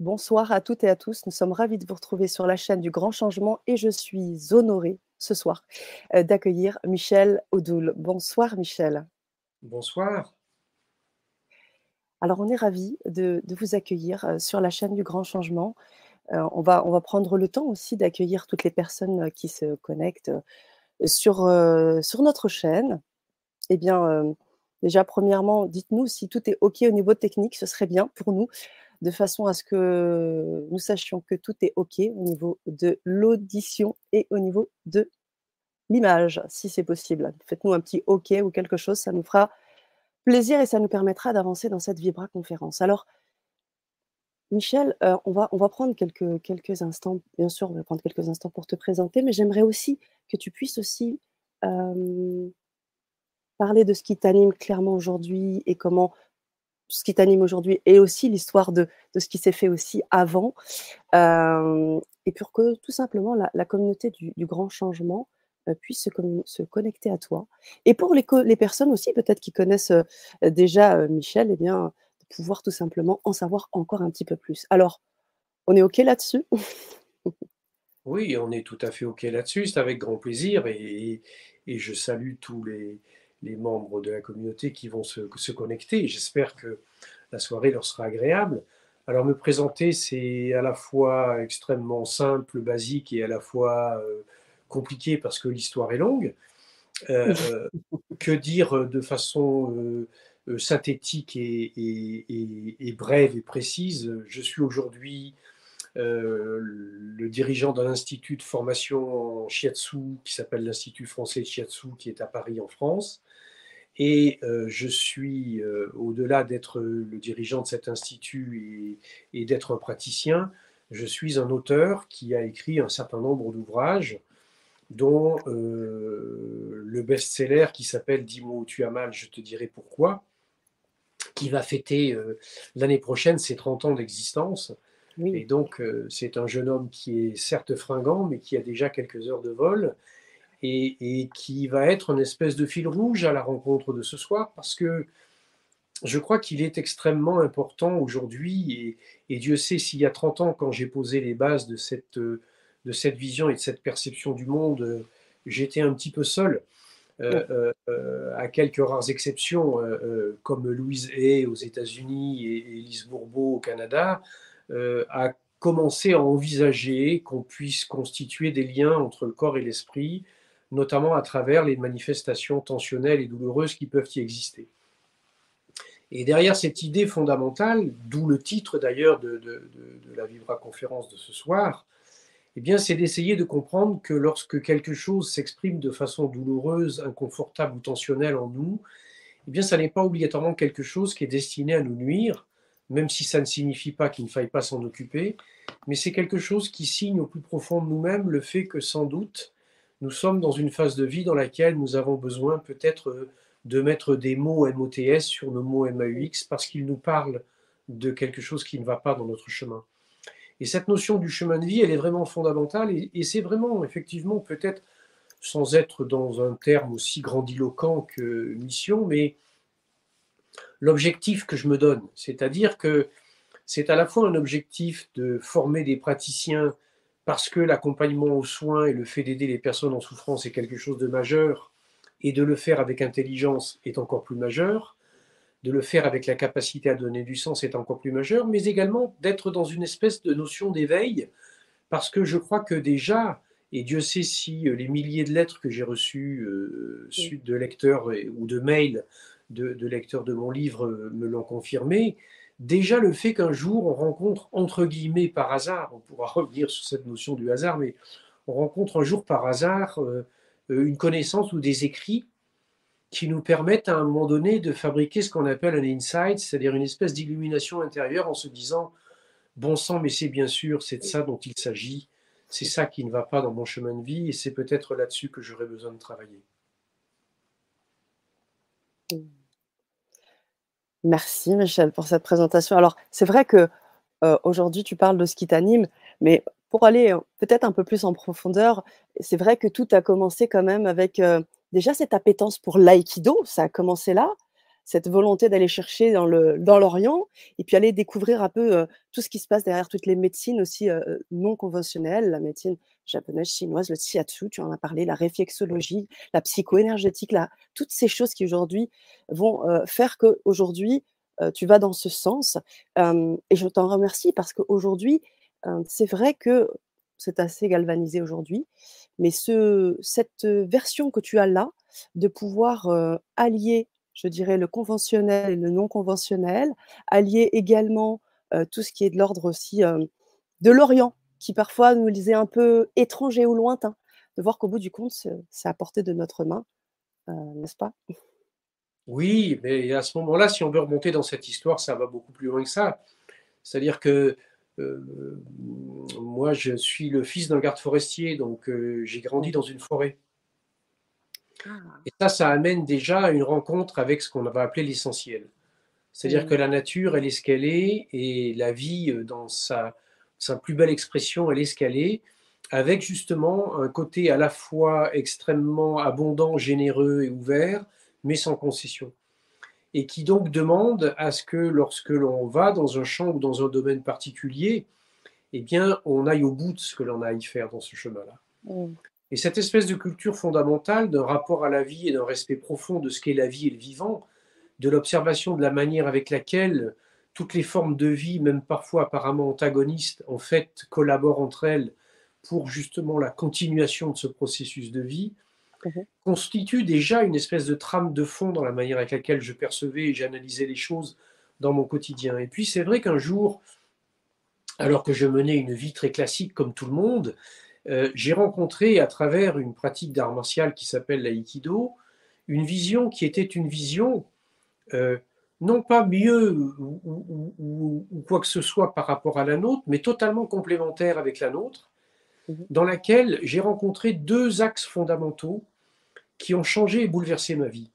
Bonsoir à toutes et à tous. Nous sommes ravis de vous retrouver sur la chaîne du Grand Changement et je suis honorée ce soir euh, d'accueillir Michel Odoul. Bonsoir Michel. Bonsoir. Alors on est ravis de, vous accueillir euh, sur la chaîne du Grand Changement. Euh, on, va, on va prendre le temps aussi d'accueillir toutes les personnes qui se connectent sur, sur notre chaîne. Eh bien, déjà, premièrement, dites-nous si tout est OK au niveau technique, ce serait bien pour nous de façon à ce que nous sachions que tout est OK au niveau de l'audition et au niveau de l'image, si c'est possible. Faites-nous un petit OK ou quelque chose, ça nous fera plaisir et ça nous permettra d'avancer dans cette Vibra conférence. Alors, Michel, euh, on, va, prendre quelques, quelques instants, bien sûr, on va prendre quelques instants pour te présenter, mais j'aimerais aussi que tu puisses aussi euh, parler de ce qui t'anime clairement aujourd'hui et comment ce qui t'anime aujourd'hui et aussi l'histoire de, ce qui s'est fait aussi avant. Euh, et pour que tout simplement la, communauté du, grand changement euh, puisse se, connecter à toi. Et pour les, personnes aussi, peut-être qui connaissent euh, déjà Michel, eh bien, de pouvoir tout simplement en savoir encore un petit peu plus. Alors, on est OK là-dessus? Oui, on est tout à fait OK là-dessus. C'est avec grand plaisir et je salue tous les, les membres de la communauté qui vont se, se connecter. J'espère que la soirée leur sera agréable. Alors me présenter, c'est à la fois extrêmement simple, basique et à la fois euh, compliqué parce que l'histoire est longue. Euh, euh, que dire de façon synthétique et, et, et, brève et précise? Je suis aujourd'hui le dirigeant d'un institut de formation en shiatsu qui s'appelle l'Institut français de shiatsu qui est à Paris en France. Et euh, je suis, euh, au-delà d'être le dirigeant de cet institut et, d'être un praticien, je suis un auteur qui a écrit un certain nombre d'ouvrages, dont euh, le best-seller qui s'appelle Dis-moi où tu as mal, je te dirai pourquoi, qui va fêter l'année prochaine ses 30 ans d'existence. Et donc, c'est un jeune homme qui est certes fringant, mais qui a déjà quelques heures de vol et, qui va être une espèce de fil rouge à la rencontre de ce soir parce que je crois qu'il est extrêmement important aujourd'hui et, Dieu sait s'il y a 30 ans, quand j'ai posé les bases de cette, de cette vision et de cette perception du monde, j'étais un petit peu seul. Euh, euh, à quelques rares exceptions, euh, comme Louise Hay aux États-Unis et Elise Bourbeau au Canada, à commencer à envisager qu'on puisse constituer des liens entre le corps et l'esprit, notamment à travers les manifestations tensionnelles et douloureuses qui peuvent y exister. Et derrière cette idée fondamentale, d'où le titre d'ailleurs de, la Vibra conférence de ce soir, eh bien, c'est d'essayer de comprendre que lorsque quelque chose s'exprime de façon douloureuse, inconfortable ou tensionnelle en nous, eh bien, ça n'est pas obligatoirement quelque chose qui est destiné à nous nuire, même si ça ne signifie pas qu'il ne faille pas s'en occuper, mais c'est quelque chose qui signe au plus profond de nous-mêmes le fait que sans doute, nous sommes dans une phase de vie dans laquelle nous avons besoin peut-être euh, de mettre des mots MOTS sur nos mots MAUX parce qu'ils nous parlent de quelque chose qui ne va pas dans notre chemin. Et cette notion du chemin de vie, elle est vraiment fondamentale et, c'est vraiment, effectivement, peut-être sans être dans un terme aussi grandiloquent que mission, mais l'objectif que je me donne. C'est-à-dire que c'est à la fois un objectif de former des praticiens parce que l'accompagnement aux soins et le fait d'aider les personnes en souffrance est quelque chose de majeur, et de le faire avec intelligence est encore plus majeur, de le faire avec la capacité à donner du sens est encore plus majeur, mais également d'être dans une espèce de notion d'éveil, parce que je crois que déjà, et Dieu sait si euh, les milliers de lettres que j'ai reçues euh, de lecteurs ou de mails de, de lecteurs de mon livre euh, me l'ont confirmé, Déjà, le fait qu'un jour on rencontre, entre guillemets, par hasard, on pourra revenir sur cette notion du hasard, mais on rencontre un jour par hasard euh, euh, une connaissance ou des écrits qui nous permettent à un moment donné de fabriquer ce qu'on appelle un insight, c'est-à-dire une espèce d'illumination intérieure en se disant bon sang, mais c'est bien sûr, c'est de ça dont il s'agit, c'est ça qui ne va pas dans mon chemin de vie et c'est peut-être là-dessus que j'aurais besoin de travailler. Merci Michel pour cette présentation. Alors, c'est vrai que euh, aujourd'hui tu parles de ce qui t'anime, mais pour aller euh, peut-être un peu plus en profondeur, c'est vrai que tout a commencé quand même avec euh, déjà cette appétence pour l'aïkido, ça a commencé là. Cette volonté d'aller chercher dans le dans l'Orient et puis aller découvrir un peu, tout ce qui se passe derrière toutes les médecines aussi, non conventionnelles, la médecine japonaise, chinoise, le shiatsu, tu en as parlé, la réflexologie, la psycho-énergétique, la toutes ces choses qui aujourd'hui vont, faire qu'aujourd'hui, heu, tu vas dans ce sens, et je t'en remercie parce qu'aujourd'hui, c'est vrai que c'est assez galvanisé aujourd'hui, mais ce cette, version que tu as là, de pouvoir, allier je dirais, le conventionnel et le non conventionnel, allier également tout ce qui est de l'ordre aussi de l'Orient, qui parfois nous lisait un peu étranger ou lointain, de voir qu'au bout du compte, c'est à portée de notre main, n'est-ce pas? Oui, mais à ce moment-là, si on veut remonter dans cette histoire, ça va beaucoup plus loin que ça. C'est-à-dire que moi, je suis le fils d'un garde forestier, donc j'ai grandi dans une forêt. Ah. Et ça, ça amène déjà à une rencontre avec ce qu'on va appeler l'essentiel. C'est-à-dire que la nature, elle est ce qu'elle est, et la vie, euh, dans sa, sa plus belle expression, elle est ce qu'elle est, avec justement un côté à la fois extrêmement abondant, généreux et ouvert, mais sans concession. Et qui donc demande à ce que lorsque l'on va dans un champ ou dans un domaine particulier, eh bien, on aille au bout de ce que l'on a à y faire dans ce chemin-là. Mm. Et cette espèce de culture fondamentale d'un rapport à la vie et d'un respect profond de ce qu'est la vie et le vivant, de l'observation de la manière avec laquelle toutes les formes de vie, même parfois apparemment antagonistes, en fait collaborent entre elles pour justement la continuation de ce processus de vie, mhm. constitue déjà une espèce de trame de fond dans la manière avec laquelle je percevais et j'analysais les choses dans mon quotidien. Et puis c'est vrai qu'un jour, alors que je menais une vie très classique comme tout le monde, euh, j'ai rencontré à travers une pratique d'art martial qui s'appelle l'aïkido, une vision qui était une vision euh, non pas mieux ou, quoi que ce soit par rapport à la nôtre, mais totalement complémentaire avec la nôtre, mhm. dans laquelle j'ai rencontré deux axes fondamentaux qui ont changé et bouleversé ma vie.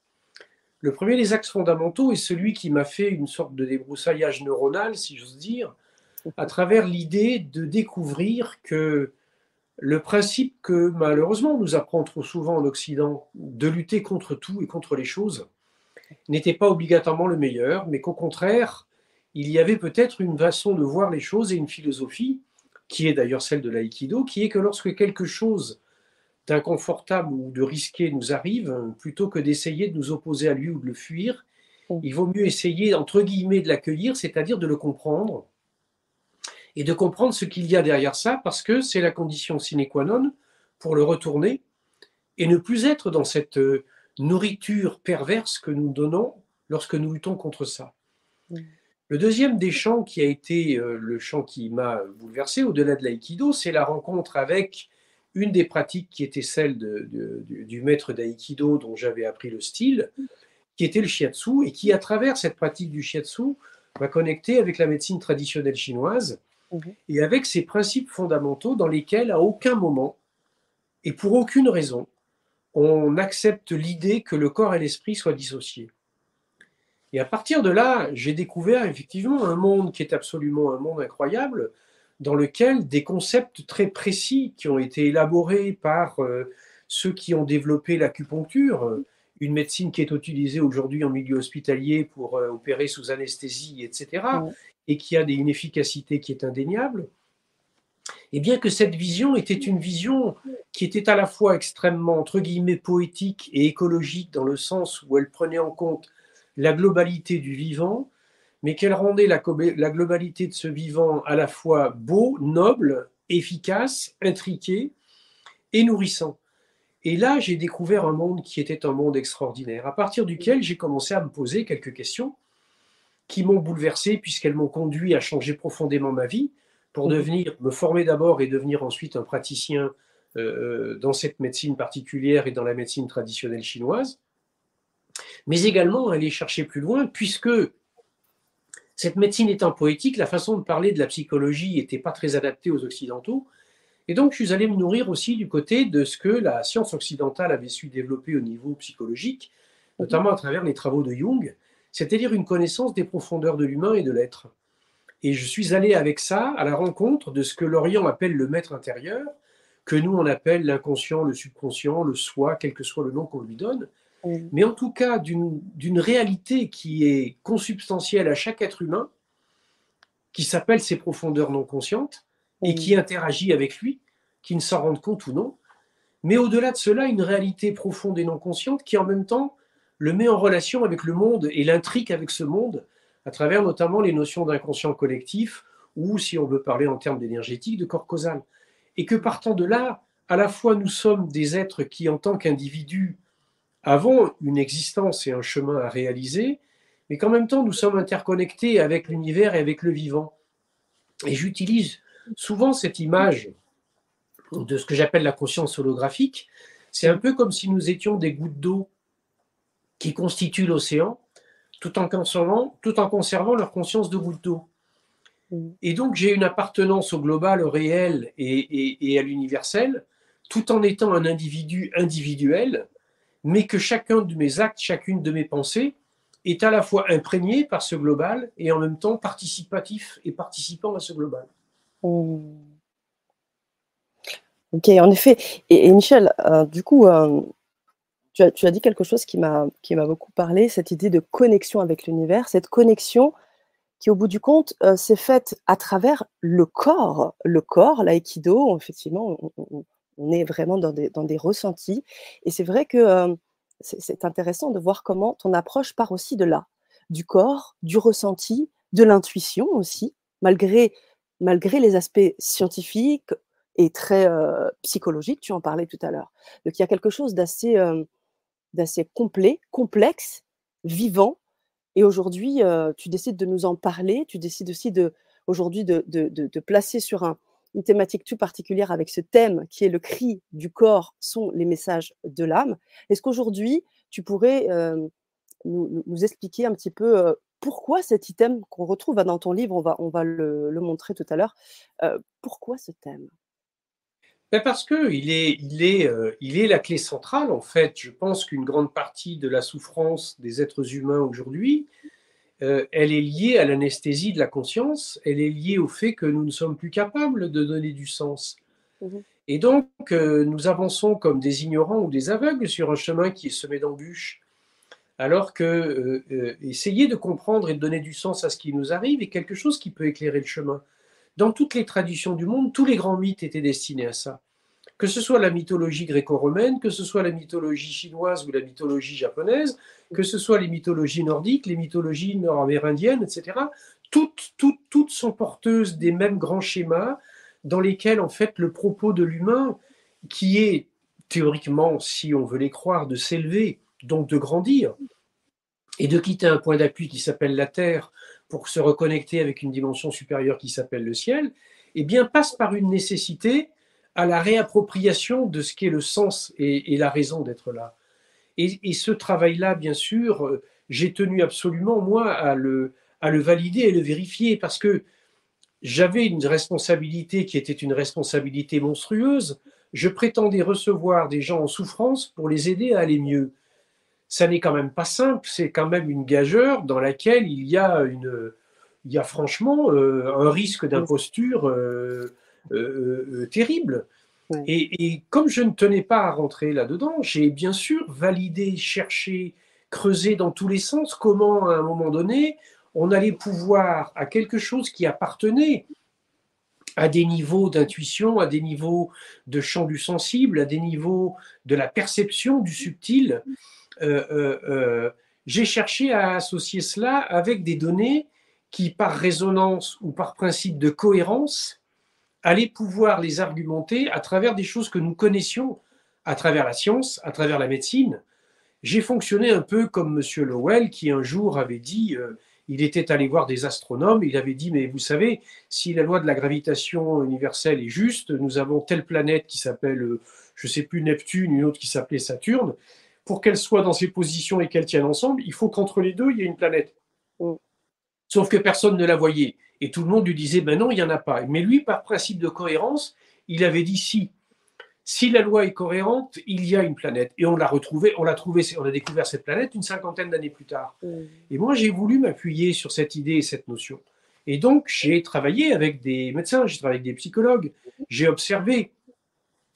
Le premier des axes fondamentaux est celui qui m'a fait une sorte de débroussaillage neuronal, si j'ose dire, à travers l'idée de découvrir que le principe que malheureusement on nous apprend trop souvent en Occident de lutter contre tout et contre les choses n'était pas obligatoirement le meilleur, mais qu'au contraire, il y avait peut-être une façon de voir les choses et une philosophie, qui est d'ailleurs celle de l'aïkido, qui est que lorsque quelque chose d'inconfortable ou de risqué nous arrive, plutôt que d'essayer de nous opposer à lui ou de le fuir, il vaut mieux essayer, entre guillemets, de l'accueillir, c'est-à-dire de le comprendre, et de comprendre ce qu'il y a derrière ça, parce que c'est la condition sine qua non pour le retourner et ne plus être dans cette euh, nourriture perverse que nous donnons lorsque nous luttons contre ça. Le deuxième des champs qui a été euh, le champ qui m'a bouleversé au-delà de l'aïkido, c'est la rencontre avec une des pratiques qui était celle du, maître d'aïkido dont j'avais appris le style, qui était le shiatsu, et qui, à travers cette pratique du shiatsu, m'a connecté avec la médecine traditionnelle chinoise, Mhm. et avec ces principes fondamentaux dans lesquels, à aucun moment, et pour aucune raison, on accepte l'idée que le corps et l'esprit soient dissociés. Et à partir de là, j'ai découvert effectivement un monde qui est absolument un monde incroyable, dans lequel des concepts très précis qui ont été élaborés par euh, ceux qui ont développé l'acupuncture, une médecine qui est utilisée aujourd'hui en milieu hospitalier pour euh, opérer sous anesthésie, etc., et qui a une efficacité qui est indéniable, et bien que cette vision était une vision qui était à la fois extrêmement, entre guillemets, poétique et écologique, dans le sens où elle prenait en compte la globalité du vivant, mais qu'elle rendait la, la globalité de ce vivant à la fois beau, noble, efficace, intriqué et nourrissant. Et là, j'ai découvert un monde qui était un monde extraordinaire, à partir duquel j'ai commencé à me poser quelques questions qui m'ont bouleversé puisqu'elles m'ont conduit à changer profondément ma vie pour mmh. devenir, me former d'abord et devenir ensuite un praticien euh, euh, dans cette médecine particulière et dans la médecine traditionnelle chinoise, mais également aller chercher plus loin puisque cette médecine étant poétique, la façon de parler de la psychologie n'était pas très adaptée aux Occidentaux. Et donc, je suis allé me nourrir aussi du côté de ce que la science occidentale avait su développer au niveau psychologique, notamment à travers les travaux de Jung, c'est-à-dire une connaissance des profondeurs de l'humain et de l'être. Et je suis allé avec ça à la rencontre de ce que l'Orient appelle le maître intérieur, que nous on appelle l'inconscient, le subconscient, le soi, quel que soit le nom qu'on lui donne, mais en tout cas d'une réalité qui est consubstantielle à chaque être humain, qui s'appelle ses profondeurs non conscientes et qui interagit avec lui, qui ne s'en rende compte ou non. Mais au-delà de cela, une réalité profonde et non consciente qui en même temps le met en relation avec le monde et l'intrique avec ce monde à travers notamment les notions d'inconscient collectif ou, si on veut parler en termes d'énergétique, de corps causal. Et que partant de là, à la fois nous sommes des êtres qui, en tant qu'individus, avons une existence et un chemin à réaliser, mais qu'en même temps nous sommes interconnectés avec l'univers et avec le vivant. Et j'utilise souvent cette image de ce que j'appelle la conscience holographique. C'est un peu comme si nous étions des gouttes d'eau qui constituent l'océan, tout en conservant, tout en conservant leur conscience de gouttes d'eau. Et donc j'ai une appartenance au global, au réel et, à l'universel, tout en étant un individu individuel, mais que chacun de mes actes, chacune de mes pensées est à la fois imprégné par ce global et en même temps participatif et participant à ce global. Mmh. Ok, en effet. Et, Michel, euh, du coup, euh, tu, as, dit quelque chose qui m'a beaucoup parlé, cette idée de connexion avec l'univers, cette connexion qui, au bout du compte, euh, s'est faite à travers le corps. Le corps, l'aïkido, effectivement, on, est vraiment dans des, ressentis. Et c'est vrai que euh, c'est intéressant de voir comment ton approche part aussi de là, du corps, du ressenti, de l'intuition aussi, malgré, malgré les aspects scientifiques et très euh, psychologiques, tu en parlais tout à l'heure. Donc il y a quelque chose d'assez d'assez complet, complexe, vivant, et aujourd'hui, euh, tu décides de nous en parler, tu décides aussi de, aujourd'hui de, placer sur un, une thématique tout particulière avec ce thème qui est le cri du corps sont les messages de l'âme. Est-ce qu'aujourd'hui, tu pourrais euh, nous, expliquer un petit peu euh, pourquoi cet item qu'on retrouve dans ton livre, on va, le montrer tout à l'heure, pourquoi ce thème? Ben, parce qu'il est, il est, il est la clé centrale, en fait. Je pense qu'une grande partie de la souffrance des êtres humains aujourd'hui, elle est liée à l'anesthésie de la conscience, elle est liée au fait que nous ne sommes plus capables de donner du sens. Mmh Et donc, nous avançons comme des ignorants ou des aveugles sur un chemin qui est semé d'embûches, alors que essayer de comprendre et de donner du sens à ce qui nous arrive est quelque chose qui peut éclairer le chemin. Dans toutes les traditions du monde, tous les grands mythes étaient destinés à ça. Que ce soit la mythologie gréco-romaine, que ce soit la mythologie chinoise ou la mythologie japonaise, que ce soit les mythologies nordiques, les mythologies nord-amérindiennes, etc., toutes, toutes, toutes sont porteuses des mêmes grands schémas dans lesquels, en fait, le propos de l'humain, qui est théoriquement, si on veut les croire, de s'élever, donc de grandir, et de quitter un point d'appui qui s'appelle la Terre pour se reconnecter avec une dimension supérieure qui s'appelle le ciel, eh bien, passe par une nécessité à la réappropriation de ce qui est le sens et, la raison d'être là. Et, ce travail-là, bien sûr, euh, j'ai tenu absolument, moi, à le valider et le vérifier parce que j'avais une responsabilité qui était une responsabilité monstrueuse. Je prétendais recevoir des gens en souffrance pour les aider à aller mieux ça n'est quand même pas simple, c'est quand même une gageure dans laquelle il y a, une, il y a franchement euh, un risque d'imposture euh, euh, terrible. Et, et, comme je ne tenais pas à rentrer là-dedans, j'ai bien sûr validé, cherché, creusé dans tous les sens comment, à un moment donné, on allait pouvoir à quelque chose qui appartenait à des niveaux d'intuition, à des niveaux de champ du sensible, à des niveaux de la perception du subtil, j'ai cherché à associer cela avec des données qui, par résonance ou par principe de cohérence, allaient pouvoir les argumenter à travers des choses que nous connaissions, à travers la science, à travers la médecine. J'ai fonctionné un peu comme M. Lowell, qui un jour avait dit, il était allé voir des astronomes, il avait dit, mais vous savez, si la loi de la gravitation universelle est juste, nous avons telle planète qui s'appelle, je ne sais plus, Neptune, une autre qui s'appelait Saturne, pour qu'elles soient dans ces positions et qu'elles tiennent ensemble, il faut qu'entre les deux, il y ait une planète. Mm. Sauf que personne ne la voyait. Et tout le monde lui disait, ben non, il n'y en a pas. Mais lui, par principe de cohérence, il avait dit si. Si la loi est cohérente, il y a une planète. Et on l'a retrouvée, on l'a trouvé, on a découvert cette planète une cinquantaine d'années plus tard. Mm. Et moi, j'ai voulu m'appuyer sur cette idée et cette notion. Et donc, j'ai travaillé avec des médecins, j'ai travaillé avec des psychologues, j'ai observé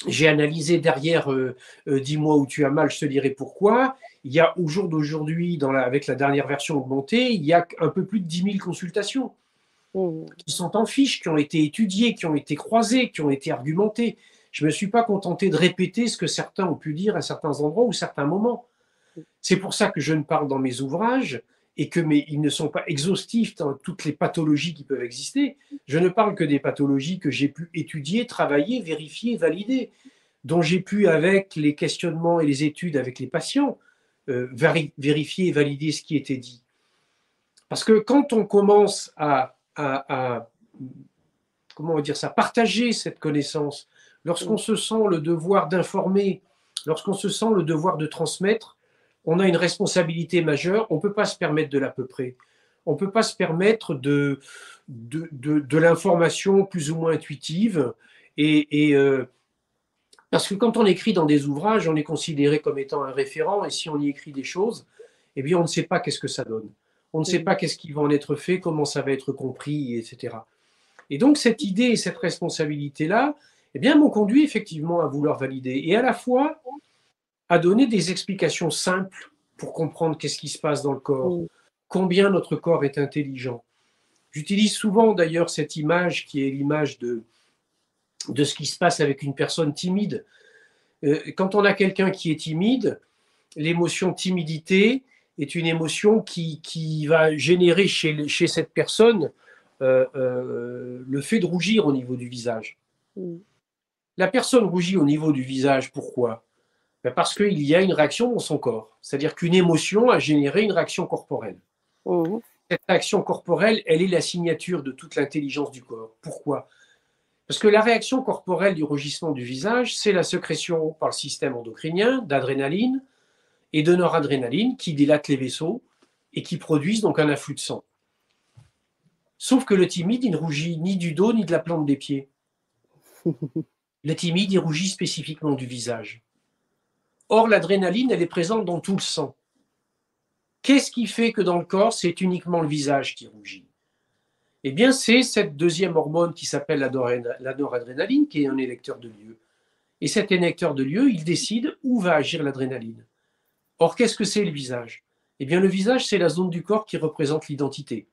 j'ai analysé derrière euh, euh, Dis-moi où tu as mal, je te dirai pourquoi. Il y a au jour d'aujourd'hui, avec la dernière version augmentée, il y a un peu plus de 10 000 consultations mmh. qui sont en fiche, qui ont été étudiées, qui ont été croisées, qui ont été argumentées. Je ne me suis pas contenté de répéter ce que certains ont pu dire à certains endroits ou certains moments. C'est pour ça que je ne parle dans mes ouvrages et que mais ils ne sont pas exhaustifs dans toutes les pathologies qui peuvent exister. Je ne parle que des pathologies que j'ai pu étudier, travailler, vérifier, valider, dont j'ai pu, avec les questionnements et les études avec les patients, euh, vérifier et valider ce qui était dit. Parce que quand on commence à, à comment on dire ça, partager cette connaissance, lorsqu'on se sent le devoir d'informer, lorsqu'on se sent le devoir de transmettre, on a une responsabilité majeure, on ne peut pas se permettre de l'à peu près. On ne peut pas se permettre de, de, l'information plus ou moins intuitive. Et, euh, parce que quand on écrit dans des ouvrages, on est considéré comme étant un référent, et si on y écrit des choses, eh bien, on ne sait pas qu'est-ce que ça donne. On ne sait pas qu'est-ce qui va en être fait, comment ça va être compris, etc. Et donc, cette idée et cette responsabilité-là, eh bien, m'ont conduit effectivement à vouloir valider. Et à la fois, à donner des explications simples pour comprendre qu'est-ce qui se passe dans le corps, combien notre corps est intelligent. J'utilise souvent d'ailleurs cette image qui est l'image de, de ce qui se passe avec une personne timide. Euh, quand on a quelqu'un qui est timide, l'émotion timidité est une émotion qui, qui va générer chez, chez cette personne euh, euh, le fait de rougir au niveau du visage. La personne rougit au niveau du visage, pourquoi? Parce qu'il y a une réaction dans son corps. C'est-à-dire qu'une émotion a généré une réaction corporelle. Mmh. Cette réaction corporelle, elle est la signature de toute l'intelligence du corps. Pourquoi? Parce que la réaction corporelle du rugissement du visage, c'est la sécrétion par le système endocrinien d'adrénaline et de noradrénaline qui dilatent les vaisseaux et qui produisent donc un afflux de sang. Sauf que le timide, il ne rougit ni du dos ni de la plante des pieds. Le timide, il rougit spécifiquement du visage. Or, l'adrénaline, elle est présente dans tout le sang. Qu'est-ce qui fait que dans le corps, c'est uniquement le visage qui rougit? Eh bien, c'est cette deuxième hormone qui s'appelle la noradrénaline, qui est un électeur de lieu. Et cet électeur de lieu, il décide où va agir l'adrénaline. Or, qu'est-ce que c'est le visage? Eh bien, le visage, c'est la zone du corps qui représente l'identité.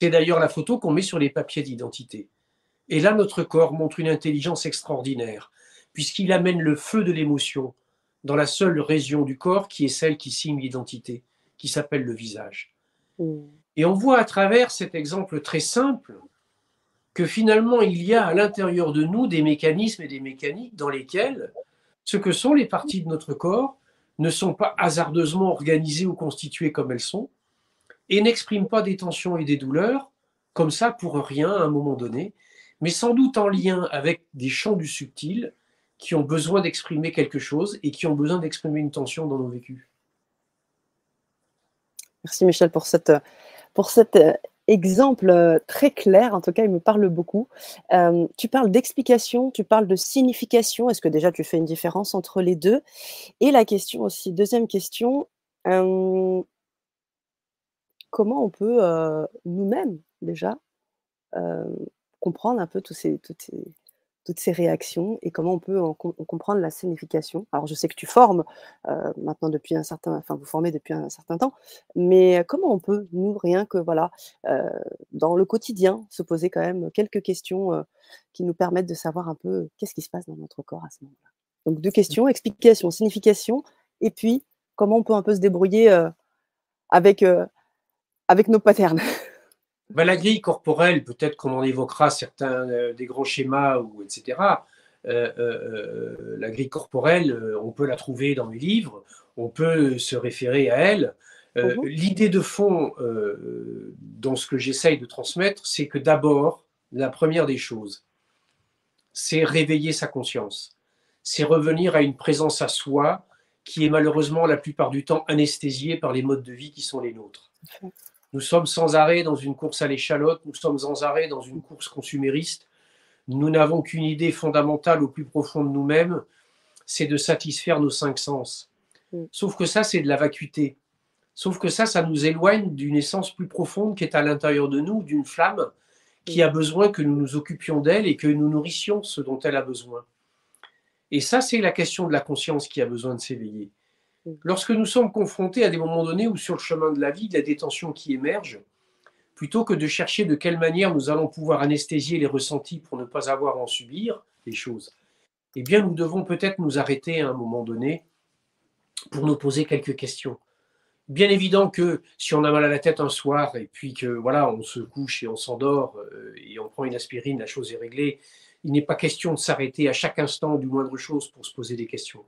C'est d'ailleurs la photo qu'on met sur les papiers d'identité. Et là, notre corps montre une intelligence extraordinaire, puisqu'il amène le feu de l'émotion, dans la seule région du corps qui est celle qui signe l'identité, qui s'appelle le visage. Mm. Et on voit à travers cet exemple très simple que finalement il y a à l'intérieur de nous des mécanismes et des mécaniques dans lesquels ce que sont les parties de notre corps ne sont pas hasardeusement organisées ou constituées comme elles sont et n'expriment pas des tensions et des douleurs comme ça pour rien à un moment donné, mais sans doute en lien avec des champs du subtil qui ont besoin d'exprimer quelque chose et qui ont besoin d'exprimer une tension dans nos vécus. Merci Michel pour, cette, pour cet euh, exemple euh, très clair. En tout cas, il me parle beaucoup. Euh, tu parles d'explication, tu parles de signification. Est-ce que déjà tu fais une différence entre les deux? Et la question aussi, deuxième question, comment on peut nous-mêmes déjà comprendre un peu tous ces, toutes ces toutes ces réactions et comment on peut en, comprendre la signification. Alors, je sais que tu formes euh, maintenant depuis un certain, enfin, vous formez depuis un certain temps, mais comment on peut, nous, rien que, voilà, euh, dans le quotidien, se poser quand même quelques questions euh, qui nous permettent de savoir un peu qu'est-ce qui se passe dans notre corps à ce moment-là. Donc, deux questions, explication, signification, et puis comment on peut un peu se débrouiller avec, avec nos patterns. Ben, la grille corporelle, peut-être qu'on en évoquera certains euh, des grands schémas, ou etc. Euh, euh, la grille corporelle, on peut la trouver dans mes livres, on peut se référer à elle. Mhm. L'idée de fond dans ce que j'essaye de transmettre, c'est que d'abord, la première des choses, c'est réveiller sa conscience. C'est revenir à une présence à soi qui est malheureusement la plupart du temps anesthésiée par les modes de vie qui sont les nôtres. Nous sommes sans arrêt dans une course à l'échalote, nous sommes sans arrêt dans une course consumériste. Nous n'avons qu'une idée fondamentale au plus profond de nous-mêmes, c'est de satisfaire nos cinq sens. Mm. Sauf que ça, c'est de la vacuité. Sauf que ça, ça nous éloigne d'une essence plus profonde qui est à l'intérieur de nous, d'une flamme qui a besoin que nous nous occupions d'elle et que nous nourrissions ce dont elle a besoin. Et ça, c'est la question de la conscience qui a besoin de s'éveiller. Lorsque nous sommes confrontés à des moments donnés ou sur le chemin de la vie, de la détention qui émerge, plutôt que de chercher de quelle manière nous allons pouvoir anesthésier les ressentis pour ne pas avoir à en subir les choses, eh bien, nous devons peut-être nous arrêter à un moment donné pour nous poser quelques questions. Bien évident que si on a mal à la tête un soir et puis que voilà, on se couche et on s'endort euh, et on prend une aspirine, la chose est réglée. Il n'est pas question de s'arrêter à chaque instant du moindre chose pour se poser des questions.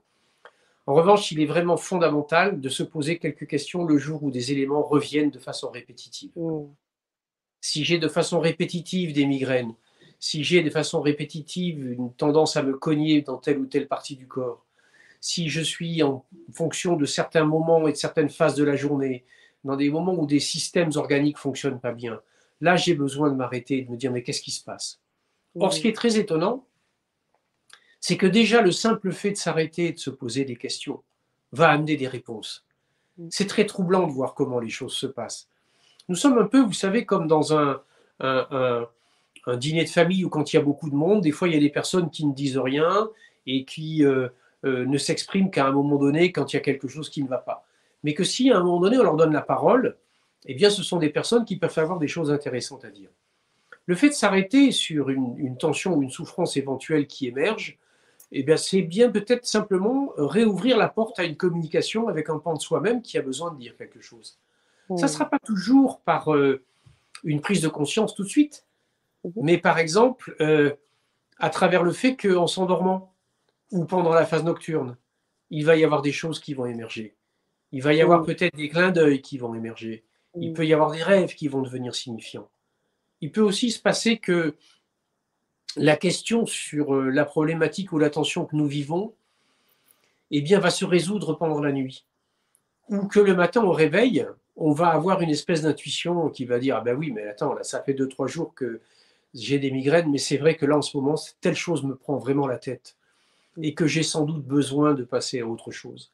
En revanche, il est vraiment fondamental de se poser quelques questions le jour où des éléments reviennent de façon répétitive. Mmh. Si j'ai de façon répétitive des migraines, si j'ai de façon répétitive une tendance à me cogner dans telle ou telle partie du corps, si je suis en fonction de certains moments et de certaines phases de la journée, dans des moments où des systèmes organiques fonctionnent pas bien, là j'ai besoin de m'arrêter et de me dire mais qu'est-ce qui se passe? Or, ce qui est très étonnant, c'est que déjà le simple fait de s'arrêter et de se poser des questions va amener des réponses. Mm. C'est très troublant de voir comment les choses se passent. Nous sommes un peu, vous savez, comme dans un, un, dîner de famille où quand il y a beaucoup de monde, des fois il y a des personnes qui ne disent rien et qui euh, euh, ne s'expriment qu'à un moment donné quand il y a quelque chose qui ne va pas. Mais que si à un moment donné on leur donne la parole, eh bien ce sont des personnes qui peuvent avoir des choses intéressantes à dire. Le fait de s'arrêter sur une, tension ou une souffrance éventuelle qui émerge, eh bien c'est bien peut-être simplement réouvrir la porte à une communication avec un pan de soi-même qui a besoin de dire quelque chose. Ça ne sera pas toujours par euh, une prise de conscience tout de suite, mhm. mais par exemple, euh, à travers le fait qu'en s'endormant ou pendant la phase nocturne, il va y avoir des choses qui vont émerger. Il va y avoir peut-être des clins d'œil qui vont émerger. Il peut y avoir des rêves qui vont devenir signifiants. Il peut aussi se passer que la question sur euh, la problématique ou la tension que nous vivons eh bien, va se résoudre pendant la nuit. Ou que le matin, au réveil, on va avoir une espèce d'intuition qui va dire Ah ben oui, mais attends, là, ça fait deux, trois jours que j'ai des migraines, mais c'est vrai que là, en ce moment, telle chose me prend vraiment la tête et que j'ai sans doute besoin de passer à autre chose.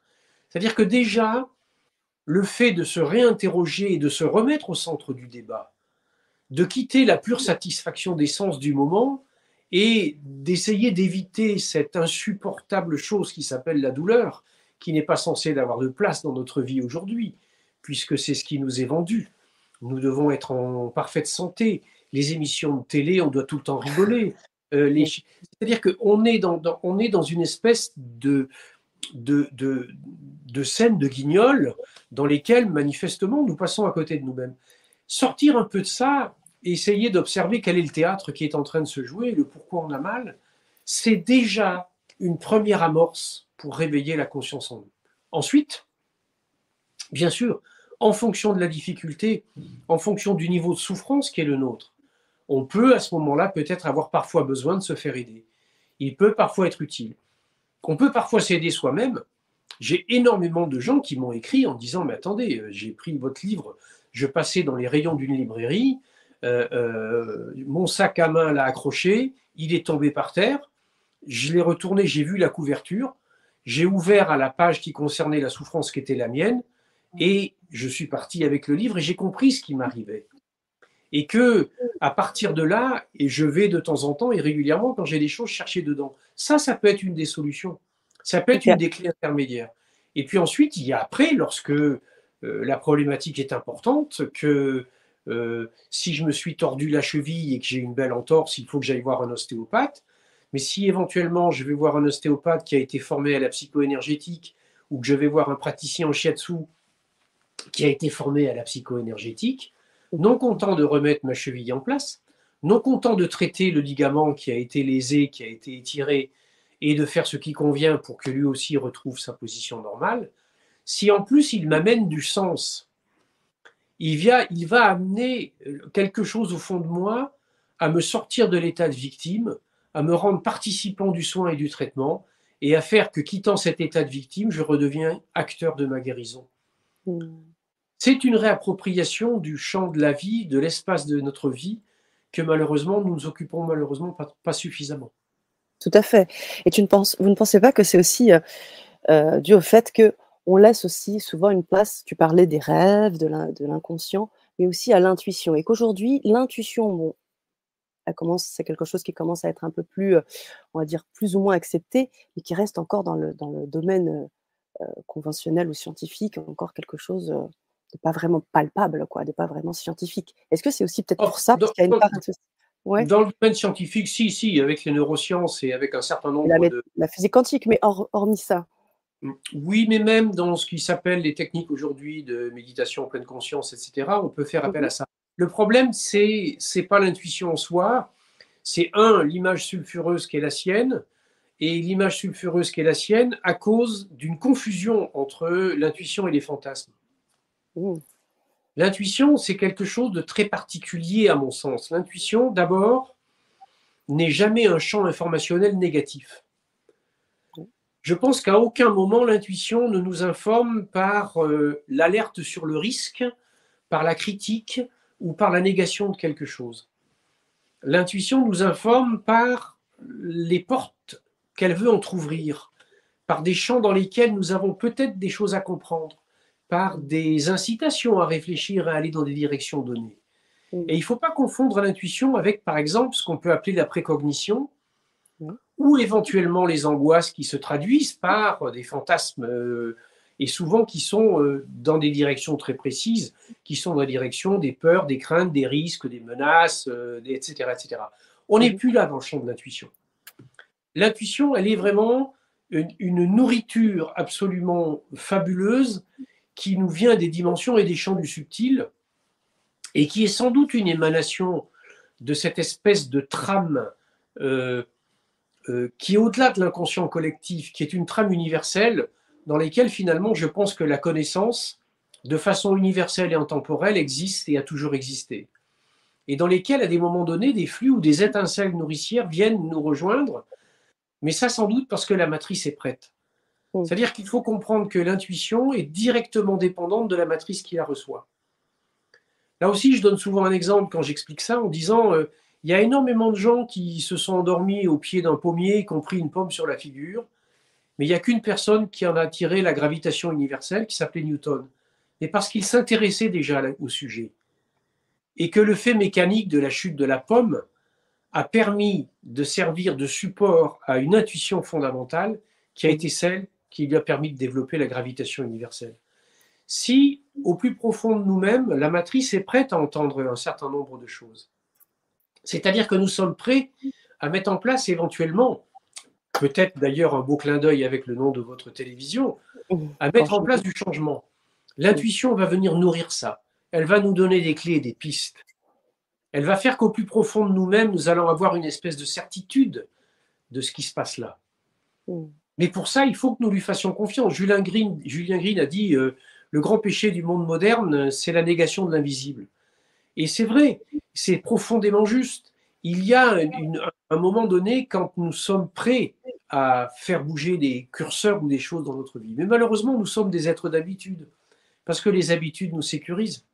C'est-à-dire que déjà, le fait de se réinterroger et de se remettre au centre du débat, de quitter la pure satisfaction des sens du moment et d'essayer d'éviter cette insupportable chose qui s'appelle la douleur, qui n'est pas censée d'avoir de place dans notre vie aujourd'hui, puisque c'est ce qui nous est vendu. Nous devons être en parfaite santé. Les émissions de télé, on doit tout le temps rigoler. Euh, c'est-à-dire qu'on est dans, on dans une espèce de, de, de, de scène de guignol dans lesquelles, manifestement, nous passons à côté de nous-mêmes. Sortir un peu de ça, essayer d'observer quel est le théâtre qui est en train de se jouer, le pourquoi on a mal, c'est déjà une première amorce pour réveiller la conscience en nous. Ensuite, bien sûr, en fonction de la difficulté, en fonction du niveau de souffrance qui est le nôtre, on peut à ce moment-là peut-être avoir parfois besoin de se faire aider. Il peut parfois être utile. On peut parfois s'aider soi-même. J'ai énormément de gens qui m'ont écrit en disant Mais attendez, euh, j'ai pris votre livre, je passais dans les rayons d'une librairie, euh, euh, mon sac à main l'a accroché, il est tombé par terre, je l'ai retourné, j'ai vu la couverture, j'ai ouvert à la page qui concernait la souffrance qui était la mienne, et je suis parti avec le livre et j'ai compris ce qui m'arrivait. Et que à partir de là, et je vais de temps en temps et régulièrement quand j'ai des choses chercher dedans. Ça, ça peut être une des solutions. Ça peut être une des clés intermédiaires. Et puis ensuite, il y a après, lorsque euh, la problématique est importante, que euh, si je me suis tordu la cheville et que j'ai une belle entorse, il faut que j'aille voir un ostéopathe. Mais si éventuellement je vais voir un ostéopathe qui a été formé à la psychoénergétique ou que je vais voir un praticien en shiatsu qui a été formé à la psychoénergétique, non content de remettre ma cheville en place, non content de traiter le ligament qui a été lésé, qui a été étiré, et de faire ce qui convient pour que lui aussi retrouve sa position normale, si en plus il m'amène du sens, il, va amener quelque chose au fond de moi à me sortir de l'état de victime, à me rendre participant du soin et du traitement, et à faire que quittant cet état de victime, je redeviens acteur de ma guérison. Hmm. C'est une réappropriation du champ de la vie, de l'espace de notre vie, que malheureusement nous nous occupons malheureusement pas, suffisamment. Tout à fait. Et tu ne penses, vous ne pensez pas que c'est aussi euh, euh, dû au fait que on laisse aussi souvent une place, tu parlais des rêves, de l'inconscient, mais aussi à l'intuition. Et qu'aujourd'hui, l'intuition, bon, c'est quelque chose qui commence à être un peu plus, on va dire, plus ou moins accepté, mais qui reste encore dans le, dans le domaine conventionnel ou scientifique, encore quelque chose de pas vraiment palpable, quoi, de pas vraiment scientifique. Est-ce que c'est aussi peut-être Oh, pour ça, dans, y a une dans- part ouais, dans le domaine scientifique, si, si, avec les neurosciences et avec un certain nombre de... la physique quantique, mais hors- hormis ça. Oui, mais même dans ce qui s'appelle les techniques aujourd'hui de méditation en pleine conscience, etc., on peut faire appel Mhm. à ça. Le problème, c'est c'est pas l'intuition en soi, c'est un, l'image sulfureuse qui est la sienne, et l'image sulfureuse qui est la sienne à cause d'une confusion entre l'intuition et les fantasmes. Mmh. L'intuition, c'est quelque chose de très particulier à mon sens. L'intuition, d'abord, n'est jamais un champ informationnel négatif. Je pense qu'à aucun moment l'intuition ne nous informe par euh, l'alerte sur le risque, par la critique ou par la négation de quelque chose. L'intuition nous informe par les portes qu'elle veut entr'ouvrir, par des champs dans lesquels nous avons peut-être des choses à comprendre, par des incitations à réfléchir et à aller dans des directions données. Mm. Et il ne faut pas confondre l'intuition avec, par exemple, ce qu'on peut appeler la précognition. Ou éventuellement les angoisses qui se traduisent par des fantasmes, euh, et souvent qui sont euh, dans des directions très précises, qui sont dans la direction des peurs, des craintes, des risques, des menaces, euh, etc., etc. On n'est Mhm. plus là dans le champ de l'intuition. L'intuition, elle est vraiment une, une nourriture absolument fabuleuse qui nous vient des dimensions et des champs du subtil, et qui est sans doute une émanation de cette espèce de trame euh, euh, qui est au-delà de l'inconscient collectif, qui est une trame universelle dans laquelle finalement je pense que la connaissance, de façon universelle et intemporelle, existe et a toujours existé. Et dans lesquelles, à des moments donnés, des flux ou des étincelles nourricières viennent nous rejoindre, mais ça sans doute parce que la matrice est prête. Mm. C'est-à-dire qu'il faut comprendre que l'intuition est directement dépendante de la matrice qui la reçoit. Là aussi, je donne souvent un exemple quand j'explique ça en disant euh, il y a énormément de gens qui se sont endormis au pied d'un pommier, qui ont pris une pomme sur la figure, mais il n'y a qu'une personne qui en a tiré la gravitation universelle, qui s'appelait Newton. Mais parce qu'il s'intéressait déjà au sujet. Et que le fait mécanique de la chute de la pomme a permis de servir de support à une intuition fondamentale qui a été celle qui lui a permis de développer la gravitation universelle. Si, au plus profond de nous-mêmes, la matrice est prête à entendre un certain nombre de choses, c'est-à-dire que nous sommes prêts à mettre en place éventuellement, peut-être d'ailleurs un beau clin d'œil avec le nom de votre télévision, à mettre en place du changement. L'intuition va venir nourrir ça. Elle va nous donner des clés des pistes. Elle va faire qu'au plus profond de nous-mêmes, nous allons avoir une espèce de certitude de ce qui se passe là. Mais pour ça, il faut que nous lui fassions confiance. Julien Green, Julien Green a dit euh, le grand péché du monde moderne, c'est la négation de l'invisible. Et c'est vrai, c'est profondément juste. Il y a un moment donné quand nous sommes prêts à faire bouger des curseurs ou des choses dans notre vie. Mais malheureusement, nous sommes des êtres d'habitude, parce que les habitudes nous sécurisent.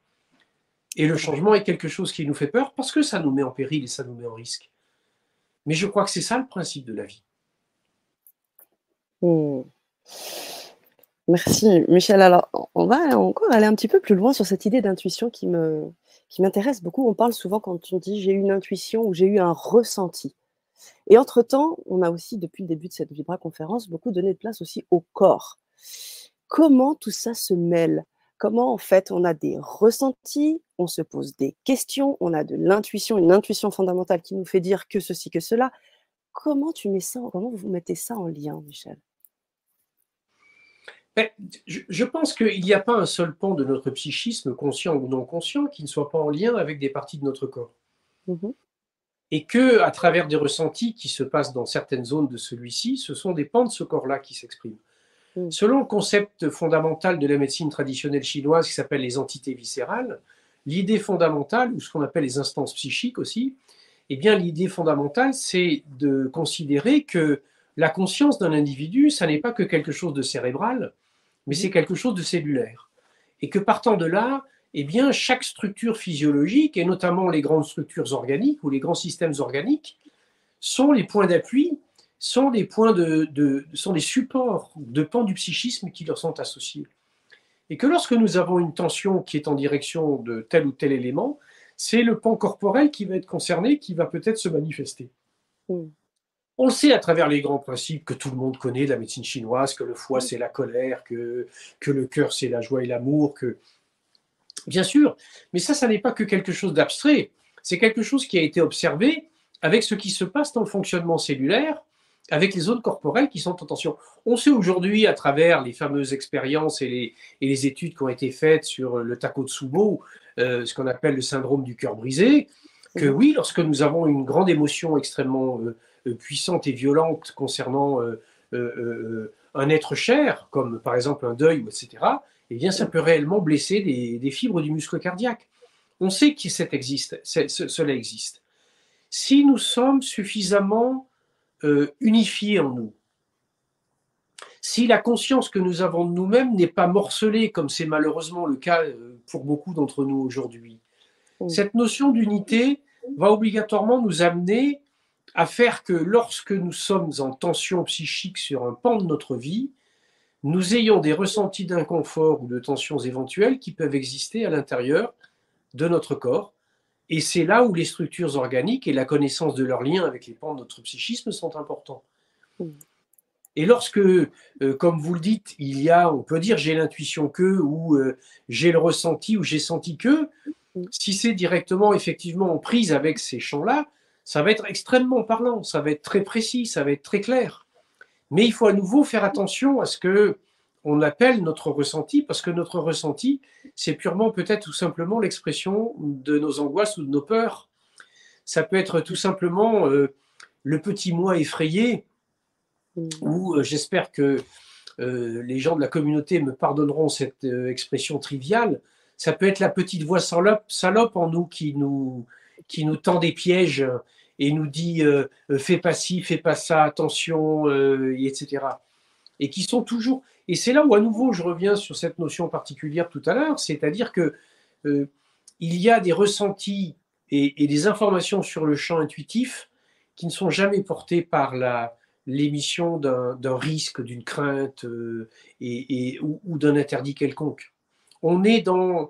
Et le changement est quelque chose qui nous fait peur parce que ça nous met en péril et ça nous met en risque. Mais je crois que c'est ça le principe de la vie. Mmh. Merci, Michel. Alors, on va encore aller un petit peu plus loin sur cette idée d'intuition qui me, qui m'intéresse beaucoup. On parle souvent quand on dit j'ai eu une intuition ou j'ai eu un ressenti. Et entre-temps, on a aussi, depuis le début de cette Vibra conférence, beaucoup donné de place aussi au corps. Comment tout ça se mêle? Comment en fait on a des ressentis, on se pose des questions, on a de l'intuition, une intuition fondamentale qui nous fait dire que ceci, que cela. Comment tu mets ça, comment vous mettez ça en lien, Michel? Je, je pense qu'il n'y a pas un seul pan de notre psychisme, conscient ou non conscient, qui ne soit pas en lien avec des parties de notre corps. Mmh Et que, à travers des ressentis qui se passent dans certaines zones de celui-ci, ce sont des pans de ce corps-là qui s'expriment. Mm. Selon le concept fondamental de la médecine traditionnelle chinoise qui s'appelle les entités viscérales, l'idée fondamentale, ou ce qu'on appelle les instances psychiques aussi, eh bien l'idée fondamentale, c'est de considérer que la conscience d'un individu, ça n'est pas que quelque chose de cérébral, mais c'est quelque chose de cellulaire. Et que partant de là, eh bien, chaque structure physiologique, et notamment les grandes structures organiques ou les grands systèmes organiques, sont les points d'appui, sont des supports de pans du psychisme qui leur sont associés. Et que lorsque nous avons une tension qui est en direction de tel ou tel élément, c'est le pan corporel qui va être concerné, qui va peut-être se manifester. On le sait à travers les grands principes que tout le monde connaît de la médecine chinoise, que le foie c'est la colère, que, que le cœur c'est la joie et l'amour, que bien sûr, mais ça, ça n'est pas que quelque chose d'abstrait, c'est quelque chose qui a été observé avec ce qui se passe dans le fonctionnement cellulaire, avec les zones corporelles qui sont en tension. On sait aujourd'hui, à travers les fameuses expériences et les, et les, études qui ont été faites sur le Takotsubo, euh, ce qu'on appelle le syndrome du cœur brisé, que oui, lorsque nous avons une grande émotion extrêmement euh, puissante et violente concernant un être cher, comme par exemple un deuil, etc., eh bien, ça peut réellement blesser des, des fibres du muscle cardiaque. On sait que existe, cela existe. Si nous sommes suffisamment euh, unifiés en nous, si la conscience que nous avons de nous-mêmes n'est pas morcelée, comme c'est malheureusement le cas euh, pour beaucoup d'entre nous aujourd'hui, cette notion d'unité va obligatoirement nous amener à faire que lorsque nous sommes en tension psychique sur un pan de notre vie, nous ayons des ressentis d'inconfort ou de tensions éventuelles qui peuvent exister à l'intérieur de notre corps. Et c'est là où les structures organiques et la connaissance de leurs liens avec les pans de notre psychisme sont importants. Et lorsque, euh, comme vous le dites, il y a, on peut dire j'ai l'intuition que, ou euh, j'ai le ressenti, ou j'ai senti que, si c'est directement effectivement en prise avec ces champs-là, ça va être extrêmement parlant, ça va être très précis, ça va être très clair. Mais il faut à nouveau faire attention à ce que on appelle notre ressenti, parce que notre ressenti, c'est purement peut-être tout simplement l'expression de nos angoisses ou de nos peurs. Ça peut être tout simplement euh, le petit moi effrayé, mm. ou euh, j'espère que euh, les gens de la communauté me pardonneront cette expression triviale, ça peut être la petite voix salope, salope en nous qui, nous qui nous tend des pièges et nous dit fais pas ci, fais pas ça, attention, etc. Et qui sont toujours, et c'est là où, à nouveau, je reviens sur cette notion particulière tout à l'heure, c'est-à-dire que euh, il y a des ressentis et, des informations sur le champ intuitif qui ne sont jamais portés par la, l'émission d'un, risque, d'une crainte euh, et, ou, d'un interdit quelconque. On est dans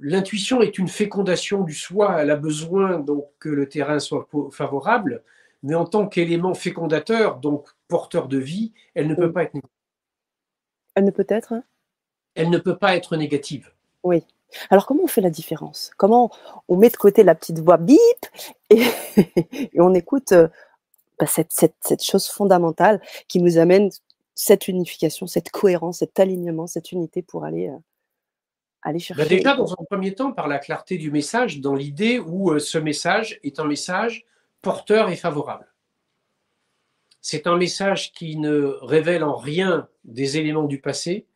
l'intuition est une fécondation du soi. Elle a besoin donc que le terrain soit favorable, mais en tant qu'élément fécondateur, donc porteur de vie, elle ne peut pas être négative. Elle ne peut être hein? Elle ne peut pas être négative. Oui. Alors comment on fait la différence? Comment on met de côté la petite voix bip et, on écoute euh, bah, cette, cette, chose fondamentale qui nous amène cette unification, cette cohérence, cet alignement, cette unité pour aller, bah, déjà, dans un premier temps, par la clarté du message, dans l'idée où euh, ce message est un message porteur et favorable. C'est un message qui ne révèle en rien des éléments du passé.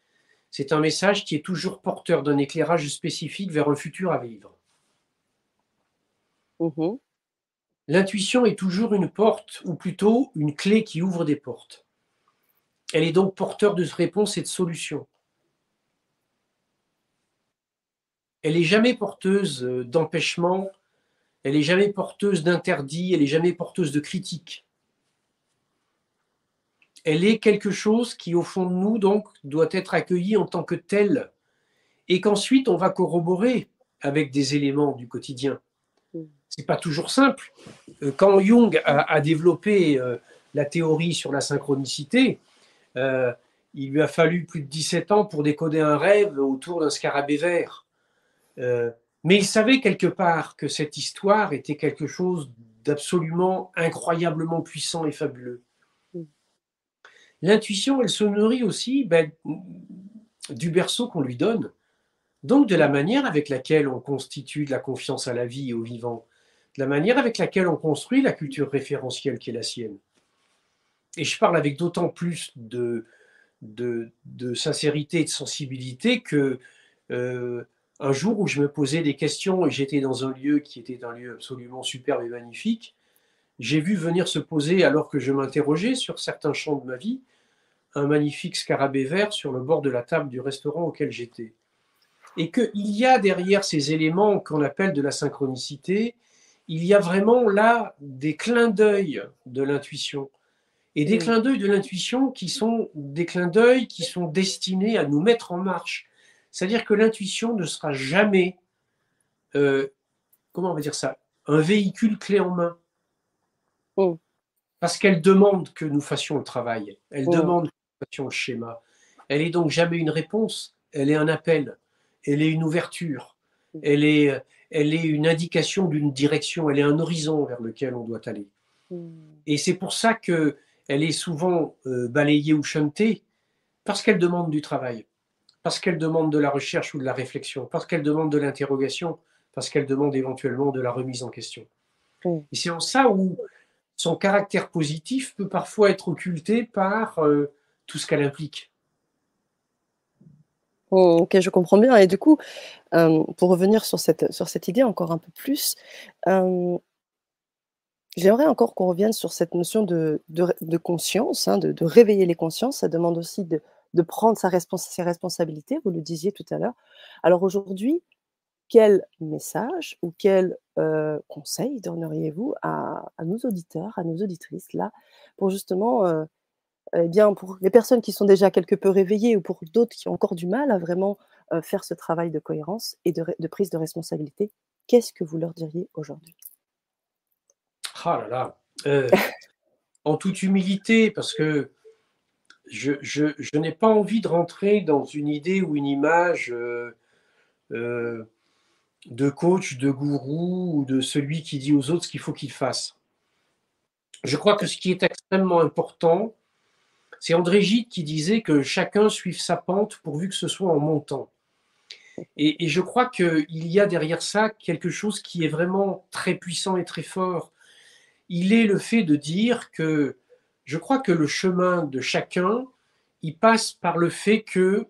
C'est un message qui est toujours porteur d'un éclairage spécifique vers un futur à vivre. Mhm. L'intuition est toujours une porte, ou plutôt une clé qui ouvre des portes. Elle est donc porteur de réponses et de solutions. Elle n'est jamais porteuse d'empêchement, elle n'est jamais porteuse d'interdits, elle n'est jamais porteuse de critiques elle est quelque chose qui, au fond de nous, donc, doit être accueilli en tant que tel, et qu'ensuite on va corroborer avec des éléments du quotidien. Mm. C'est pas toujours simple. Euh, quand Jung a, développé euh, la théorie sur la synchronicité, euh, il lui a fallu plus de 17 ans pour décoder un rêve autour d'un scarabée vert. Mais il savait quelque part que cette histoire était quelque chose d'absolument incroyablement puissant et fabuleux. L'intuition, elle se nourrit aussi ben, du berceau qu'on lui donne, donc de la manière avec laquelle on constitue de la confiance à la vie et au vivant, de la manière avec laquelle on construit la culture référentielle qui est la sienne. Et je parle avec d'autant plus de, de, sincérité et de sensibilité que euh, un jour où je me posais des questions et j'étais dans un lieu qui était un lieu absolument superbe et magnifique, j'ai vu venir se poser, alors que je m'interrogeais sur certains champs de ma vie, un magnifique scarabée vert sur le bord de la table du restaurant auquel j'étais. Et qu'il y a derrière ces éléments qu'on appelle de la synchronicité, il y a vraiment là des clins d'œil de l'intuition. Et des clins d'œil de l'intuition qui sont des clins d'œil qui sont destinés à nous mettre en marche. C'est-à-dire que l'intuition ne sera jamais comment on va dire ça, un véhicule clé en main. Oh. Parce qu'elle demande que nous fassions le travail, elle Oh. demande que nous fassions le schéma. Elle est donc jamais une réponse, elle est un appel, elle est une ouverture, elle est, elle est une indication d'une direction, elle est un horizon vers lequel on doit aller. Mmh. Et c'est pour ça que elle est souvent euh, balayée ou chantée, parce qu'elle demande du travail, parce qu'elle demande de la recherche ou de la réflexion, parce qu'elle demande de l'interrogation, parce qu'elle demande éventuellement de la remise en question. Et c'est en ça où son caractère positif peut parfois être occulté par euh, tout ce qu'elle implique. Oh, ok, je comprends bien. Et du coup, euh, pour revenir sur cette, sur cette idée encore un peu plus, euh, j'aimerais encore qu'on revienne sur cette notion de, de, de conscience, hein, de, de, réveiller les consciences. Ça demande aussi de, de prendre sa ses responsabilités, vous le disiez tout à l'heure. Alors aujourd'hui, quel message ou quel euh, conseil donneriez-vous à, nos auditeurs, à nos auditrices, là, pour justement, euh, eh bien, pour les personnes qui sont déjà quelque peu réveillées ou pour d'autres qui ont encore du mal à vraiment euh, faire ce travail de cohérence et de, de prise de responsabilité, qu'est-ce que vous leur diriez aujourd'hui? Ah là là En toute humilité, parce que je, n'ai pas envie de rentrer dans une idée ou une image de coach, de gourou ou de celui qui dit aux autres ce qu'il faut qu'ils fassent. Je crois que ce qui est extrêmement important, c'est André Gide qui disait que chacun suive sa pente pourvu que ce soit en montant. Et, et je crois qu'il y a derrière ça quelque chose qui est vraiment très puissant et très fort. Il est le fait de dire que je crois que le chemin de chacun, il passe par le fait que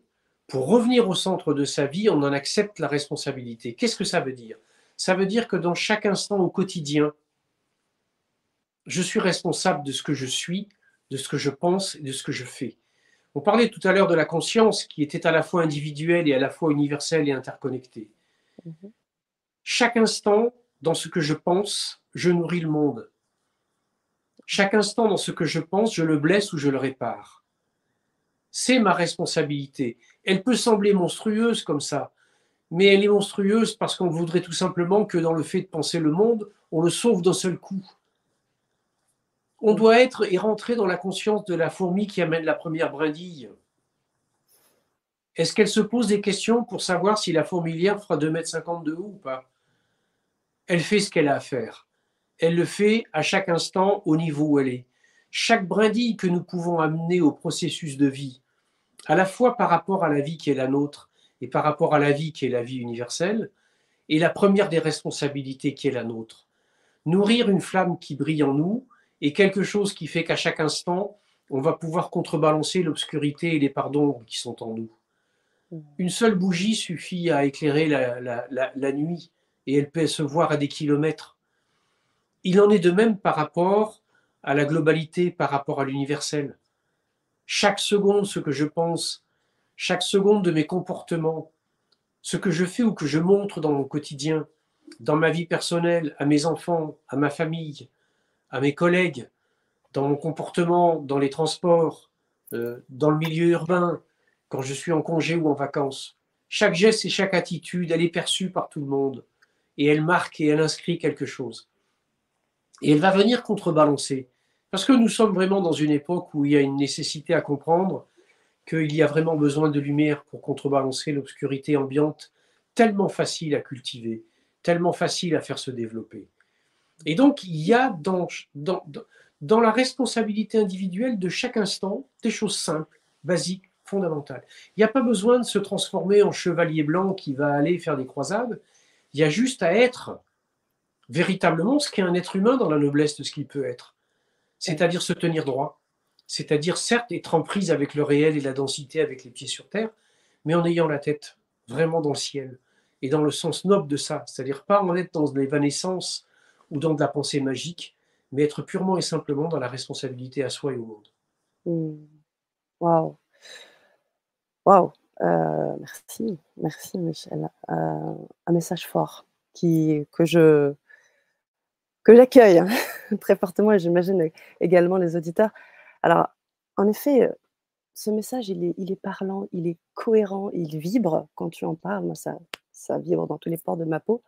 pour revenir au centre de sa vie, on en accepte la responsabilité. Qu'est-ce que ça veut dire? Ça veut dire que dans chaque instant au quotidien, je suis responsable de ce que je suis, de ce que je pense et de ce que je fais. On parlait tout à l'heure de la conscience qui était à la fois individuelle et à la fois universelle et interconnectée. -hmm. Chaque instant, dans ce que je pense, je nourris le monde. Chaque instant, dans ce que je pense, je le blesse ou je le répare. C'est ma responsabilité. Elle peut sembler monstrueuse comme ça, mais elle est monstrueuse parce qu'on voudrait tout simplement que dans le fait de penser le monde, on le sauve d'un seul coup. On doit être et rentrer dans la conscience de la fourmi qui amène la première brindille. Est-ce qu'elle se pose des questions pour savoir si la fourmilière fera 2,50 m de haut ou pas? Elle fait ce qu'elle a à faire. Elle le fait à chaque instant au niveau où elle est. Chaque brindille que nous pouvons amener au processus de vie, à la fois par rapport à la vie qui est la nôtre et par rapport à la vie qui est la vie universelle, est la première des responsabilités qui est la nôtre. Nourrir une flamme qui brille en nous est quelque chose qui fait qu'à chaque instant, on va pouvoir contrebalancer l'obscurité et les d'ombre qui sont en nous. Une seule bougie suffit à éclairer la, la, la, la, nuit et elle peut se voir à des kilomètres. Il en est de même par rapport à la globalité, par rapport à l'universel. Chaque seconde, ce que je pense, chaque seconde de mes comportements, ce que je fais ou que je montre dans mon quotidien, dans ma vie personnelle, à mes enfants, à ma famille, à mes collègues, dans mon comportement, dans les transports, euh, dans le milieu urbain, quand je suis en congé ou en vacances. Chaque geste et chaque attitude, elle est perçue par tout le monde et elle marque et elle inscrit quelque chose. Et elle va venir contrebalancer. Parce que nous sommes vraiment dans une époque où il y a une nécessité à comprendre qu'il y a vraiment besoin de lumière pour contrebalancer l'obscurité ambiante tellement facile à cultiver, tellement facile à faire se développer. Et donc, il y a dans, dans, la responsabilité individuelle de chaque instant des choses simples, basiques, fondamentales. Il n'y a pas besoin de se transformer en chevalier blanc qui va aller faire des croisades. Il y a juste à être véritablement ce qu'est un être humain dans la noblesse de ce qu'il peut être. C'est-à-dire se tenir droit. C'est-à-dire, certes, être en prise avec le réel et la densité avec les pieds sur terre, mais en ayant la tête vraiment dans le ciel et dans le sens noble de ça. C'est-à-dire pas en être dans l'évanescence ou dans de la pensée magique, mais être purement et simplement dans la responsabilité à soi et au monde. Waouh! Wow. Waouh! Euh, merci, merci Michel. Euh, un message fort qui, que je que j'accueille hein, très fortement et j'imagine également les auditeurs. Alors, en effet, ce message, il est, parlant, il est cohérent, il vibre quand tu en parles. Moi, ça, ça vibre dans tous les pores de ma peau.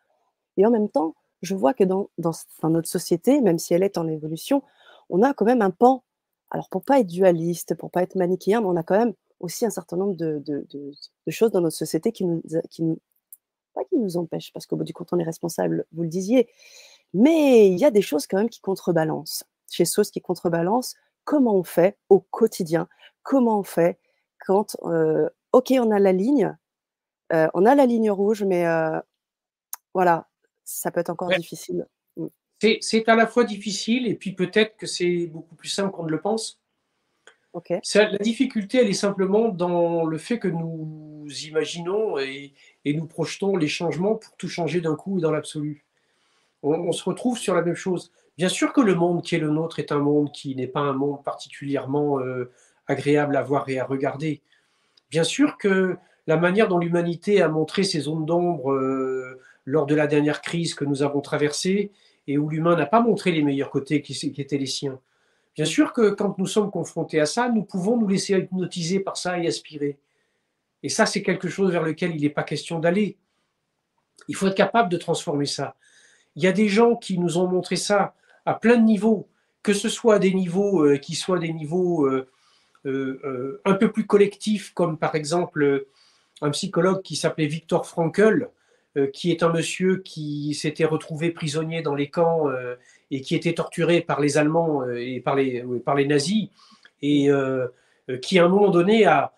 Et en même temps, je vois que dans, notre société, même si elle est en évolution, on a quand même un pan. Alors, pour pas être dualiste, pour pas être manichéen, mais on a quand même aussi un certain nombre de, choses dans notre société qui nous, qui nous, pas nous empêchent, parce qu'au bout du compte, on est responsable, vous le disiez, mais il y a des choses quand même qui contrebalancent. Chez SOS qui contrebalancent, comment on fait au quotidien? Comment on fait quand, euh, ok, on a la ligne, euh, on a la ligne rouge, mais euh, voilà, ça peut être encore difficile. Mm. C'est à la fois difficile et puis peut-être que c'est beaucoup plus simple qu'on ne le pense. la difficulté, elle est simplement dans le fait que nous imaginons et, nous projetons les changements pour tout changer d'un coup et dans l'absolu. On, se retrouve sur la même chose. Bien sûr que le monde qui est le nôtre est un monde qui n'est pas un monde particulièrement euh, agréable à voir et à regarder. Bien sûr que la manière dont l'humanité a montré ses zones d'ombre euh, lors de la dernière crise que nous avons traversée et où l'humain n'a pas montré les meilleurs côtés qui, étaient les siens. Bien sûr que quand nous sommes confrontés à ça, nous pouvons nous laisser hypnotiser par ça et aspirer. Et ça, c'est quelque chose vers lequel il n'est pas question d'aller. Il faut être capable de transformer ça. Il y a des gens qui nous ont montré ça à plein de niveaux, que ce soit des niveaux euh, qui soient des niveaux euh, un peu plus collectifs, comme par exemple un psychologue qui s'appelait Victor Frankl, euh, qui est un monsieur qui s'était retrouvé prisonnier dans les camps euh, et qui était torturé par les Allemands euh, et par les, par les nazis, et qui à un moment donné a,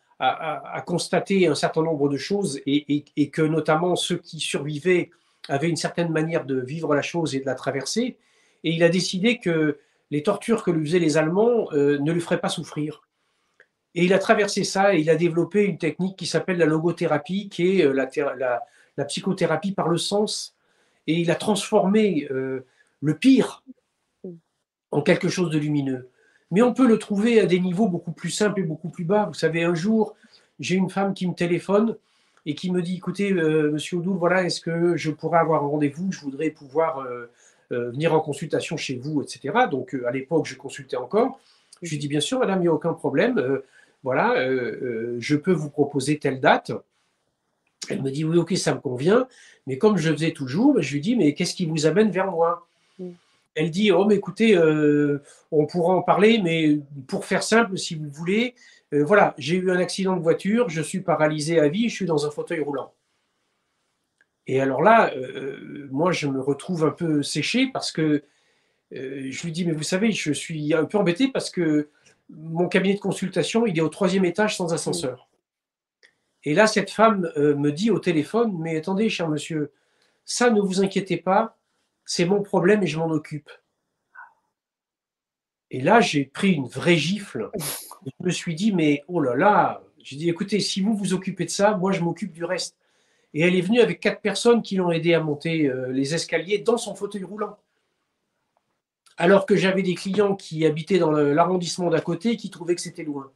constaté un certain nombre de choses et, que notamment ceux qui survivaient avaient une certaine manière de vivre la chose et de la traverser. Et il a décidé que les tortures que lui faisaient les Allemands ne lui feraient pas souffrir. Et il a traversé ça et il a développé une technique qui s'appelle la logothérapie, qui est la, la, la psychothérapie par le sens, et il a transformé euh, le pire en quelque chose de lumineux. Mais on peut le trouver à des niveaux beaucoup plus simples et beaucoup plus bas. Vous savez, un jour, j'ai une femme qui me téléphone et qui me dit, écoutez, euh, monsieur Oudoul, voilà, est-ce que je pourrais avoir un rendez-vous? Je voudrais pouvoir euh, venir en consultation chez vous, etc. Donc, à l'époque, je consultais encore. Je lui dis, bien sûr, madame, il n'y a aucun problème. voilà, je peux vous proposer telle date. Elle me dit oui, ok, ça me convient. Mais comme je faisais toujours, ben, je lui dis mais qu'est-ce qui vous amène vers moi? Mm. Elle dit oh mais écoutez, euh, on pourra en parler, mais pour faire simple, si vous voulez, euh, voilà, j'ai eu un accident de voiture, je suis paralysé à vie, je suis dans un fauteuil roulant. Et alors là, euh, moi, je me retrouve un peu séché parce que je lui dis mais vous savez, je suis un peu embêté parce que mon cabinet de consultation, il est au troisième étage sans ascenseur. Et là, cette femme euh, me dit au téléphone, mais attendez, cher monsieur, ça ne vous inquiétez pas, c'est mon problème et je m'en occupe. Et là, j'ai pris une vraie gifle. Je me suis dit, mais oh là là, j'ai dit, écoutez, si vous vous occupez de ça, moi je m'occupe du reste. Et elle est venue avec quatre personnes qui l'ont aidé à monter euh, les escaliers dans son fauteuil roulant. Alors que j'avais des clients qui habitaient dans l'arrondissement d'à côté et qui trouvaient que c'était loin.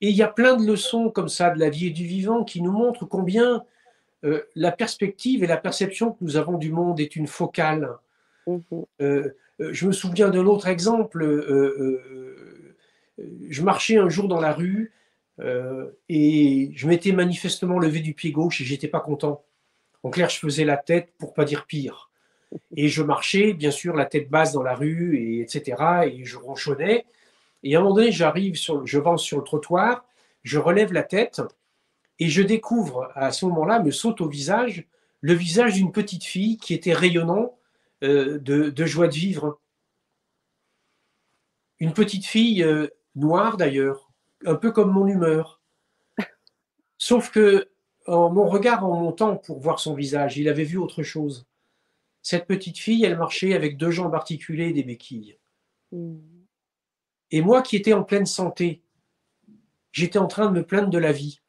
Et il y a plein de leçons comme ça de la vie et du vivant qui nous montrent combien euh, la perspective et la perception que nous avons du monde est une focale. Euh, je me souviens d'un autre exemple. je marchais un jour dans la rue et je m'étais manifestement levé du pied gauche et j'étais pas content. En clair, je faisais la tête pour pas dire pire. Et je marchais, bien sûr, la tête basse dans la rue, et etc. Et je ronchonnais. Et à un moment donné, j'arrive, sur, je avance sur le trottoir, je relève la tête et je découvre à ce moment-là, me saute au visage, le visage d'une petite fille qui était rayonnant euh, de, joie de vivre. Une petite fille euh, noire d'ailleurs, un peu comme mon humeur. Sauf que en mon regard en montant pour voir son visage, il avait vu autre chose. Cette petite fille, elle marchait avec deux jambes articulées et des béquilles. Hmm. Et moi qui étais en pleine santé, j'étais en train de me plaindre de la vie.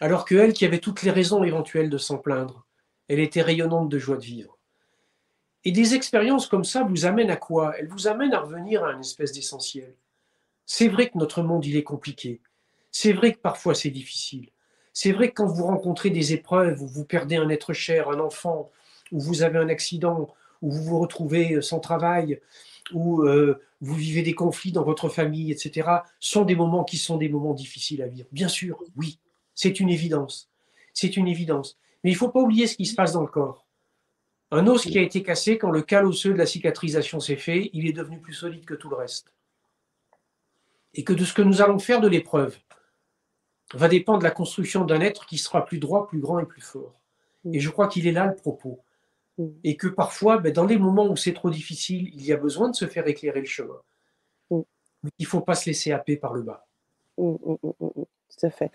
Alors que elle, qui avait toutes les raisons éventuelles de s'en plaindre, elle était rayonnante de joie de vivre. Et des expériences comme ça vous amènent à quoi? Elles vous amènent à revenir à une espèce d'essentiel. C'est vrai que notre monde, il est compliqué. C'est vrai que parfois c'est difficile. C'est vrai que quand vous rencontrez des épreuves où vous perdez un être cher, un enfant, où vous avez un accident, où vous vous retrouvez sans travail, où euh, vous vivez des conflits dans votre famille, etc., sont des moments qui sont des moments difficiles à vivre. Bien sûr, oui, c'est une évidence. C'est une évidence. Mais il ne faut pas oublier ce qui se passe dans le corps. Un os qui a été cassé, quand le cal osseux de la cicatrisation s'est fait, il est devenu plus solide que tout le reste. Et que de ce que nous allons faire de l'épreuve va dépendre la construction d'un être qui sera plus droit, plus grand et plus fort. Mm. Et je crois qu'il est là le propos. Mm. Et que parfois, ben, dans les moments où c'est trop difficile, il y a besoin de se faire éclairer le chemin. Mm. Mais il ne faut pas se laisser happer par le bas. Tout à fait.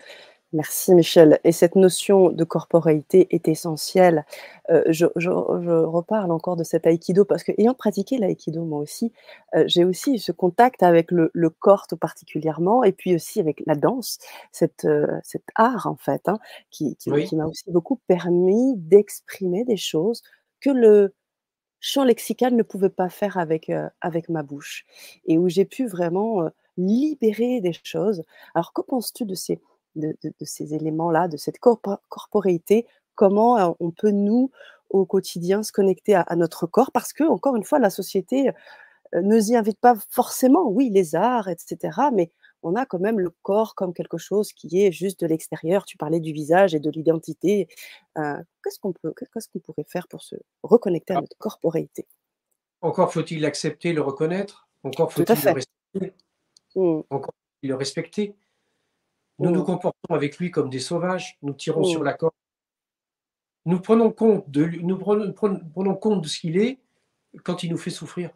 Merci Michel. Et cette notion de corporéité est essentielle. Euh, je, reparle encore de cet aïkido parce que ayant pratiqué l'aïkido moi aussi, euh, j'ai aussi ce contact avec le, corps tout particulièrement et puis aussi avec la danse, cette, euh, cet art en fait, hein, qui, qui, m'a aussi beaucoup permis d'exprimer des choses que le champ lexical ne pouvait pas faire avec, avec ma bouche et où j'ai pu vraiment libérer des choses. Alors que penses-tu de ces de, ces éléments-là, de cette corporéité, comment on peut, nous, au quotidien, se connecter à, notre corps, parce que, encore une fois, la société ne nous y invite pas forcément, oui, les arts, etc., mais on a quand même le corps comme quelque chose qui est juste de l'extérieur. Tu parlais du visage et de l'identité. Euh, qu'est-ce qu'on peut, qu'est-ce qu'on pourrait faire pour se reconnecter à ah. notre corporéité? Encore faut-il l'accepter, le reconnaître? Encore faut-il le respecter? Mmh. Encore faut-il le respecter? Nous nous mmh. comportons avec lui comme des sauvages, nous tirons sur mmh. la corde. Nous prenons compte de, nous prenons, compte de ce qu'il est quand il nous fait souffrir.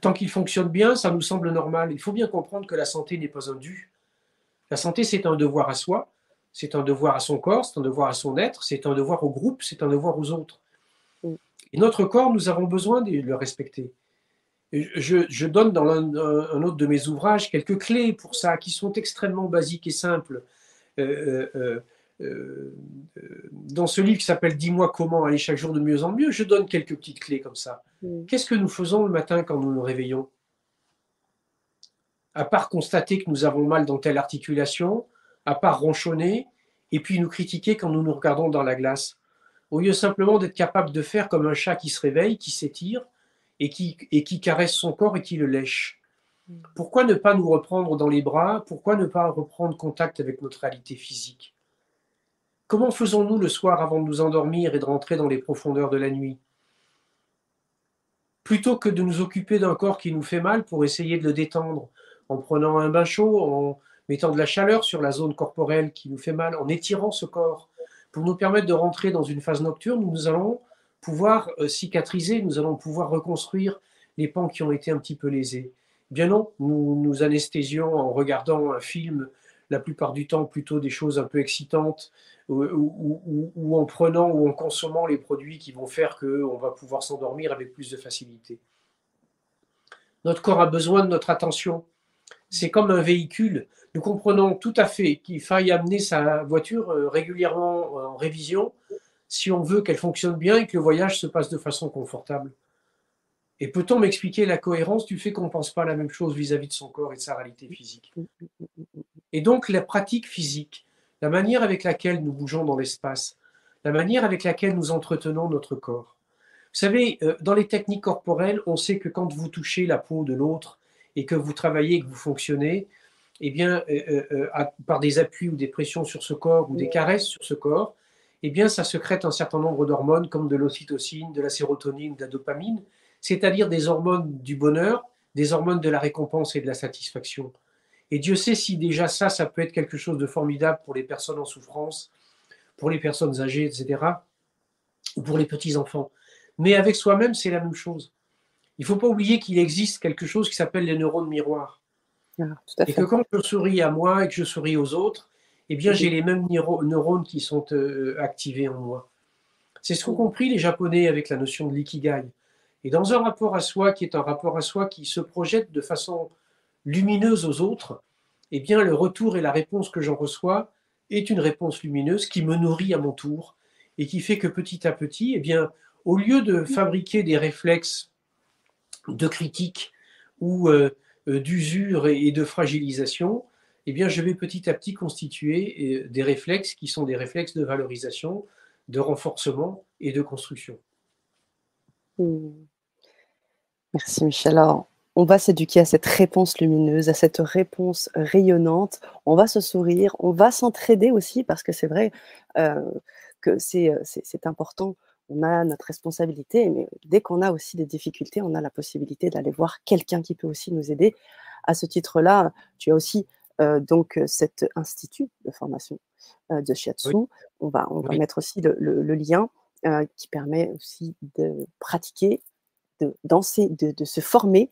Tant qu'il fonctionne bien, ça nous semble normal. Il faut bien comprendre que la santé n'est pas un dû. La santé, c'est un devoir à soi, c'est un devoir à son corps, c'est un devoir à son être, c'est un devoir au groupe, c'est un devoir aux autres. Mmh. Et notre corps, nous avons besoin de le respecter je, donne dans un, autre de mes ouvrages quelques clés pour ça, qui sont extrêmement basiques et simples. Euh, euh, euh, dans ce livre qui s'appelle Dis-moi comment aller chaque jour de mieux en mieux, je donne quelques petites clés comme ça. Mm. Qu'est-ce que nous faisons le matin quand nous nous réveillons? À part constater que nous avons mal dans telle articulation, à part ronchonner, et puis nous critiquer quand nous nous regardons dans la glace. Au lieu simplement d'être capable de faire comme un chat qui se réveille, qui s'étire, et qui, et qui caresse son corps et qui le lèche. Mm. Pourquoi ne pas nous reprendre dans les bras? Pourquoi ne pas reprendre contact avec notre réalité physique? Comment faisons-nous le soir avant de nous endormir et de rentrer dans les profondeurs de la nuit? Plutôt que de nous occuper d'un corps qui nous fait mal pour essayer de le détendre, en prenant un bain chaud, en mettant de la chaleur sur la zone corporelle qui nous fait mal, en étirant ce corps, pour nous permettre de rentrer dans une phase nocturne où nous allons pouvoir euh, cicatriser, nous allons pouvoir reconstruire les pans qui ont été un petit peu lésés. Bien non, nous nous anesthésions en regardant un film, la plupart du temps plutôt des choses un peu excitantes, ou, en prenant ou en consommant les produits qui vont faire qu'on va pouvoir s'endormir avec plus de facilité. Notre corps a besoin de notre attention. C'est comme un véhicule. Nous comprenons tout à fait qu'il faille amener sa voiture euh, régulièrement en révision si on veut qu'elle fonctionne bien et que le voyage se passe de façon confortable. Et peut-on m'expliquer la cohérence du fait qu'on ne pense pas la même chose vis-à-vis de son corps et de sa réalité physique? Et donc la pratique physique, la manière avec laquelle nous bougeons dans l'espace, la manière avec laquelle nous entretenons notre corps. Vous savez, euh, dans les techniques corporelles, on sait que quand vous touchez la peau de l'autre et que vous travaillez, que vous fonctionnez, eh bien, euh, euh, par des appuis ou des pressions sur ce corps ou des caresses sur ce corps, eh bien, ça secrète un certain nombre d'hormones comme de l'ocytocine, de la sérotonine, de la dopamine, c'est-à-dire des hormones du bonheur, des hormones de la récompense et de la satisfaction. Et Dieu sait si déjà ça, ça peut être quelque chose de formidable pour les personnes en souffrance, pour les personnes âgées, etc., ou pour les petits-enfants. Mais avec soi-même, c'est la même chose. Il ne faut pas oublier qu'il existe quelque chose qui s'appelle les neurones miroirs. Ah, et que quand je souris à moi et que je souris aux autres, eh bien, j'ai les mêmes neurones qui sont euh, activés en moi. C'est ce qu'ont compris les Japonais avec la notion de l'ikigai. Et dans un rapport à soi qui est un rapport à soi qui se projette de façon lumineuse aux autres, eh bien, le retour et la réponse que j'en reçois est une réponse lumineuse qui me nourrit à mon tour et qui fait que petit à petit, eh bien, au lieu de fabriquer des réflexes de critique ou euh, euh, d'usure et de fragilisation, eh bien, je vais petit à petit constituer euh, des réflexes qui sont des réflexes de valorisation, de renforcement et de construction. Hmm. Merci Michel. Alors, on va s'éduquer à cette réponse lumineuse, à cette réponse rayonnante. On va se sourire, on va s'entraider aussi parce que c'est vrai euh, que euh, c'est important on a notre responsabilité, mais dès qu'on a aussi des difficultés, on a la possibilité d'aller voir quelqu'un qui peut aussi nous aider. À ce titre-là, tu as aussi donc cet institut de formation euh, de Shiatsu. On va, on va mettre aussi le, le, lien euh, qui permet aussi de pratiquer, de danser, de, de, se former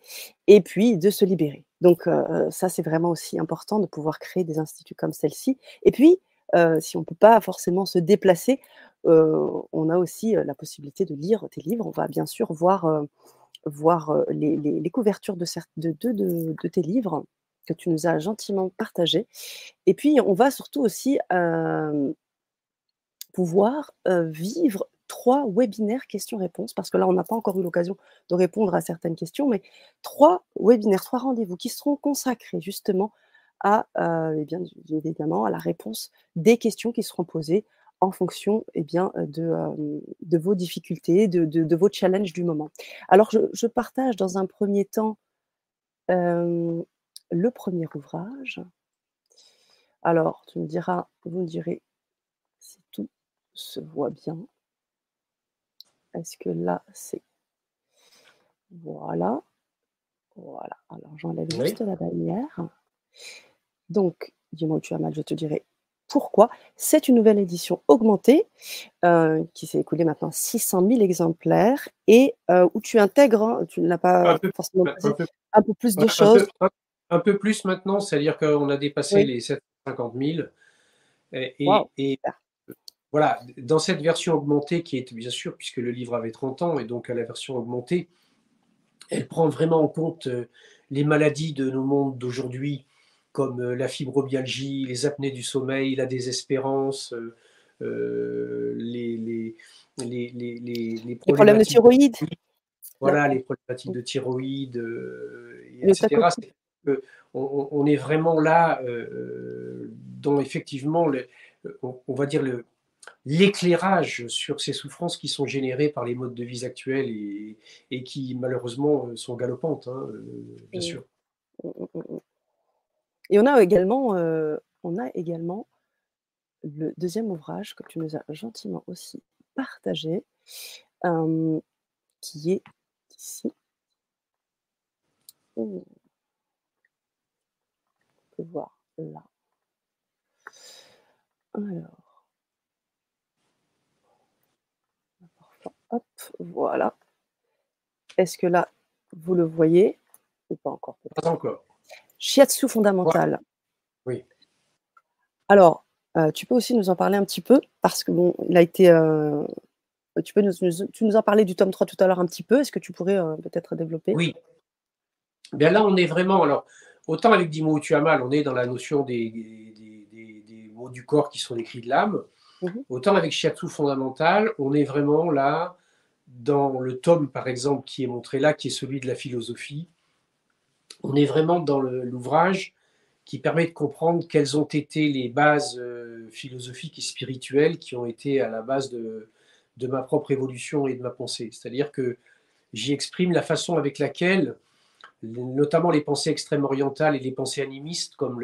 et puis de se libérer. Donc ça, c'est vraiment aussi important de pouvoir créer des instituts comme celle-ci. Et puis, si on ne peut pas forcément se déplacer, on a aussi la possibilité de lire tes livres. On va bien sûr voir, voir les, les, couvertures de, de, de, de, tes livres que tu nous as gentiment partagés. Et puis, on va surtout aussi pouvoir vivre trois webinaires questions-réponses, parce que là, on n'a pas encore eu l'occasion de répondre à certaines questions, mais trois webinaires, trois rendez-vous qui seront consacrés justement à, eh bien, évidemment, à la réponse des questions qui seront posées en fonction eh bien, de, vos difficultés, de, vos challenges du moment. Alors, je, partage dans un premier temps le premier ouvrage. Alors, tu me diras, vous me direz si tout se voit bien. Est-ce que là, c'est... Voilà. Voilà. Alors, j'enlève juste la bannière. Donc, dis-moi où tu as mal, je te dirai pourquoi. C'est une nouvelle édition augmentée euh, qui s'est écoulée maintenant 600 000 exemplaires et euh, où tu intègres, hein, tu ne l'as pas forcément un peu, plus de choses. un, peu plus maintenant, c'est-à-dire qu'on a dépassé les 750 000. Et, voilà, dans cette version augmentée qui est bien sûr, puisque le livre avait 30 ans, et donc à la version augmentée, elle prend vraiment en compte euh, les maladies de nos mondes d'aujourd'hui comme euh, la fibromyalgie, les apnées du sommeil, la désespérance, euh, les, les, les, les, problèmes de thyroïde. Voilà, les problématiques de thyroïde, etc. on, est vraiment là dans effectivement, on, va dire, l'éclairage sur ces souffrances qui sont générées par les modes de vie actuels et, et qui malheureusement sont galopantes, hein, bien sûr. Et on a également, euh, on a également le deuxième ouvrage que tu nous as gentiment aussi partagé, qui est ici. Voir là. Alors. Hop, voilà. Est-ce que là, vous le voyez ou pas encore Pas encore. Shiatsu fondamental. Oui. Alors, euh, tu peux aussi nous en parler un petit peu parce que bon, il a été. Euh, tu peux nous, tu nous en parler du tome 3 tout à l'heure un petit peu. Est-ce que tu pourrais euh, peut-être développer? Oui. Bien là, on est vraiment. Alors, autant avec Dimo mal, on est dans la notion des, des, mots du corps qui sont les cris de l'âme. Mhm. Autant avec Shiatsu fondamental, on est vraiment là dans le tome, par exemple, qui est montré là, qui est celui de la philosophie on est vraiment dans l'ouvrage qui permet de comprendre quelles ont été les bases euh, philosophiques et spirituelles qui ont été à la base de, ma propre évolution et de ma pensée. C'est-à-dire que j'y exprime la façon avec laquelle, notamment les pensées extrêmes orientales et les pensées animistes, comme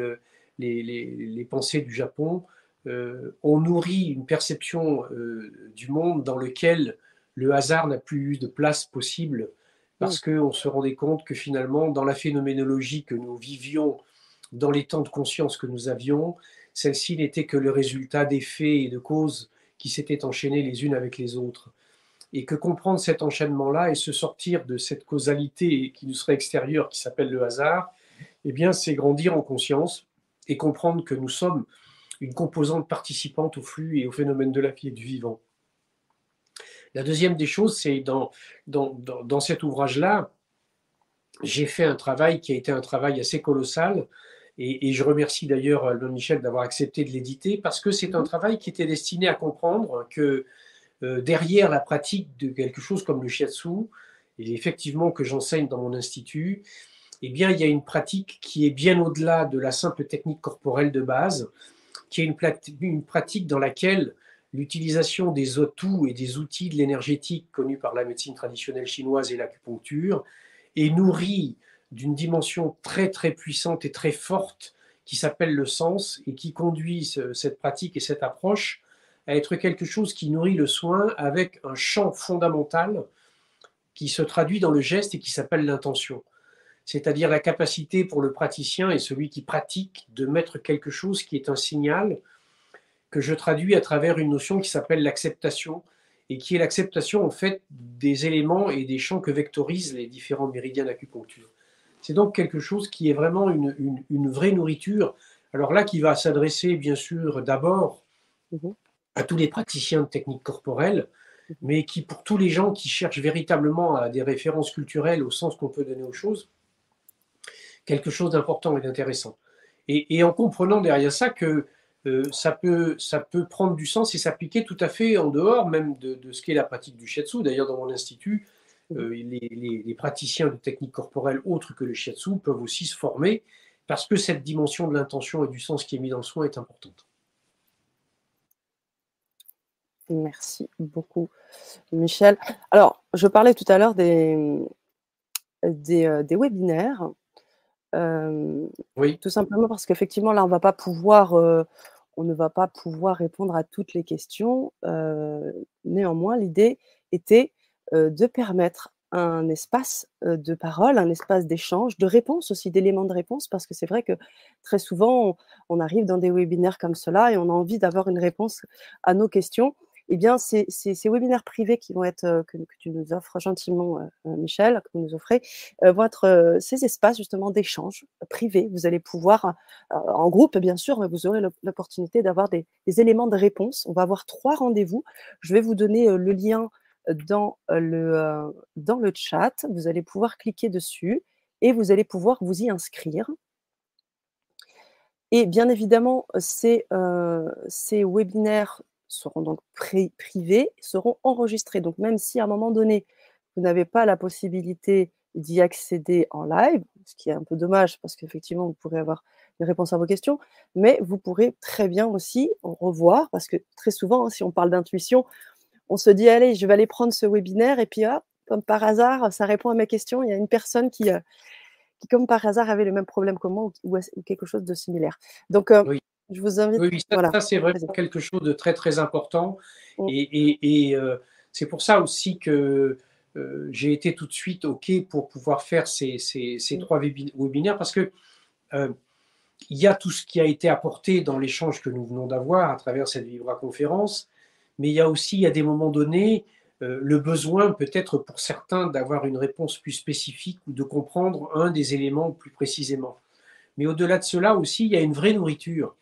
les, pensées du Japon, euh, ont nourri une perception euh, du monde dans lequel le hasard n'a plus eu de place possible parce qu'on se rendait compte que finalement, dans la phénoménologie que nous vivions, dans les temps de conscience que nous avions, celle-ci n'était que le résultat des faits et de causes qui s'étaient enchaînées les unes avec les autres. Et que comprendre cet enchaînement-là et se sortir de cette causalité qui nous serait extérieure, qui s'appelle le hasard, eh bien, c'est grandir en conscience et comprendre que nous sommes une composante participante au flux et au phénomène de la vie et du vivant. La deuxième des choses, c'est dans, dans, cet ouvrage-là, j'ai fait un travail qui a été un travail assez colossal. Et, je remercie d'ailleurs Albin Michel d'avoir accepté de l'éditer parce que c'est un travail qui était destiné à comprendre que euh, derrière la pratique de quelque chose comme le shiatsu, et effectivement que j'enseigne dans mon institut, eh bien, il y a une pratique qui est bien au-delà de la simple technique corporelle de base, qui est une, pratique dans laquelle l'utilisation des atouts et des outils de l'énergétique connus par la médecine traditionnelle chinoise et l'acupuncture est nourrie d'une dimension très très puissante et très forte qui s'appelle le sens et qui conduit cette pratique et cette approche à être quelque chose qui nourrit le soin avec un champ fondamental qui se traduit dans le geste et qui s'appelle l'intention. C'est-à-dire la capacité pour le praticien et celui qui pratique de mettre quelque chose qui est un signal que je traduis à travers une notion qui s'appelle l'acceptation et qui est l'acceptation en fait des éléments et des champs que vectorisent les différents méridiens d'acupuncture. C'est donc quelque chose qui est vraiment une, vraie nourriture. Alors là, qui va s'adresser bien sûr d'abord mhm. À tous les praticiens de techniques corporelles, mais qui pour tous les gens qui cherchent véritablement à des références culturelles au sens qu'on peut donner aux choses, quelque chose d'important et d'intéressant. Et, en comprenant derrière ça que euh, ça, peut, ça peut prendre du sens et s'appliquer tout à fait en dehors même de, ce qu'est la pratique du shiatsu. D'ailleurs, dans mon institut, euh, les, praticiens de techniques corporelles autres que le shiatsu peuvent aussi se former parce que cette dimension de l'intention et du sens qui est mis dans le soin est importante. Merci beaucoup, Michel. Alors, je parlais tout à l'heure des, des, euh, webinaires. Euh, oui. Tout simplement parce qu'effectivement, là, on va pas pouvoir, on ne va pas pouvoir répondre à toutes les questions. néanmoins, l'idée était de permettre un espace de parole, un espace d'échange, de réponse aussi, d'éléments de réponse, parce que c'est vrai que très souvent, on, arrive dans des webinaires comme cela et on a envie d'avoir une réponse à nos questions. Eh bien, ces, webinaires privés qui vont être, que, tu nous offres gentiment, Michel, que vous nous offrez, vont être ces espaces justement d'échange privés. Vous allez pouvoir, en groupe bien sûr, mais vous aurez l'opportunité d'avoir des, éléments de réponse. On va avoir trois rendez-vous. Je vais vous donner le lien dans le, chat. Vous allez pouvoir cliquer dessus et vous allez pouvoir vous y inscrire. Et bien évidemment, ces webinaires seront donc privés, seront enregistrés. Donc même si à un moment donné, vous n'avez pas la possibilité d'y accéder en live, ce qui est un peu dommage parce qu'effectivement, vous pourrez avoir une réponse à vos questions, mais vous pourrez très bien aussi en revoir parce que très souvent, hein, si on parle d'intuition, on se dit, allez, je vais aller prendre ce webinaire, et puis, hop, comme par hasard, ça répond à mes questions. Il y a une personne qui, euh, qui comme par hasard, avait le même problème que moi ou, quelque chose de similaire. Donc, euh, je vous invite. Oui, ça, c'est vraiment quelque chose de très, très important. Mm. Et, euh, c'est pour ça aussi que j'ai été tout de suite OK pour pouvoir faire ces, mm. trois webinaires parce que il y a tout ce qui a été apporté dans l'échange que nous venons d'avoir à travers cette Vibra conférence mais il y a aussi, à des moments donnés, euh, le besoin peut-être pour certains d'avoir une réponse plus spécifique ou de comprendre un des éléments plus précisément. Mais au-delà de cela aussi, il y a une vraie nourriture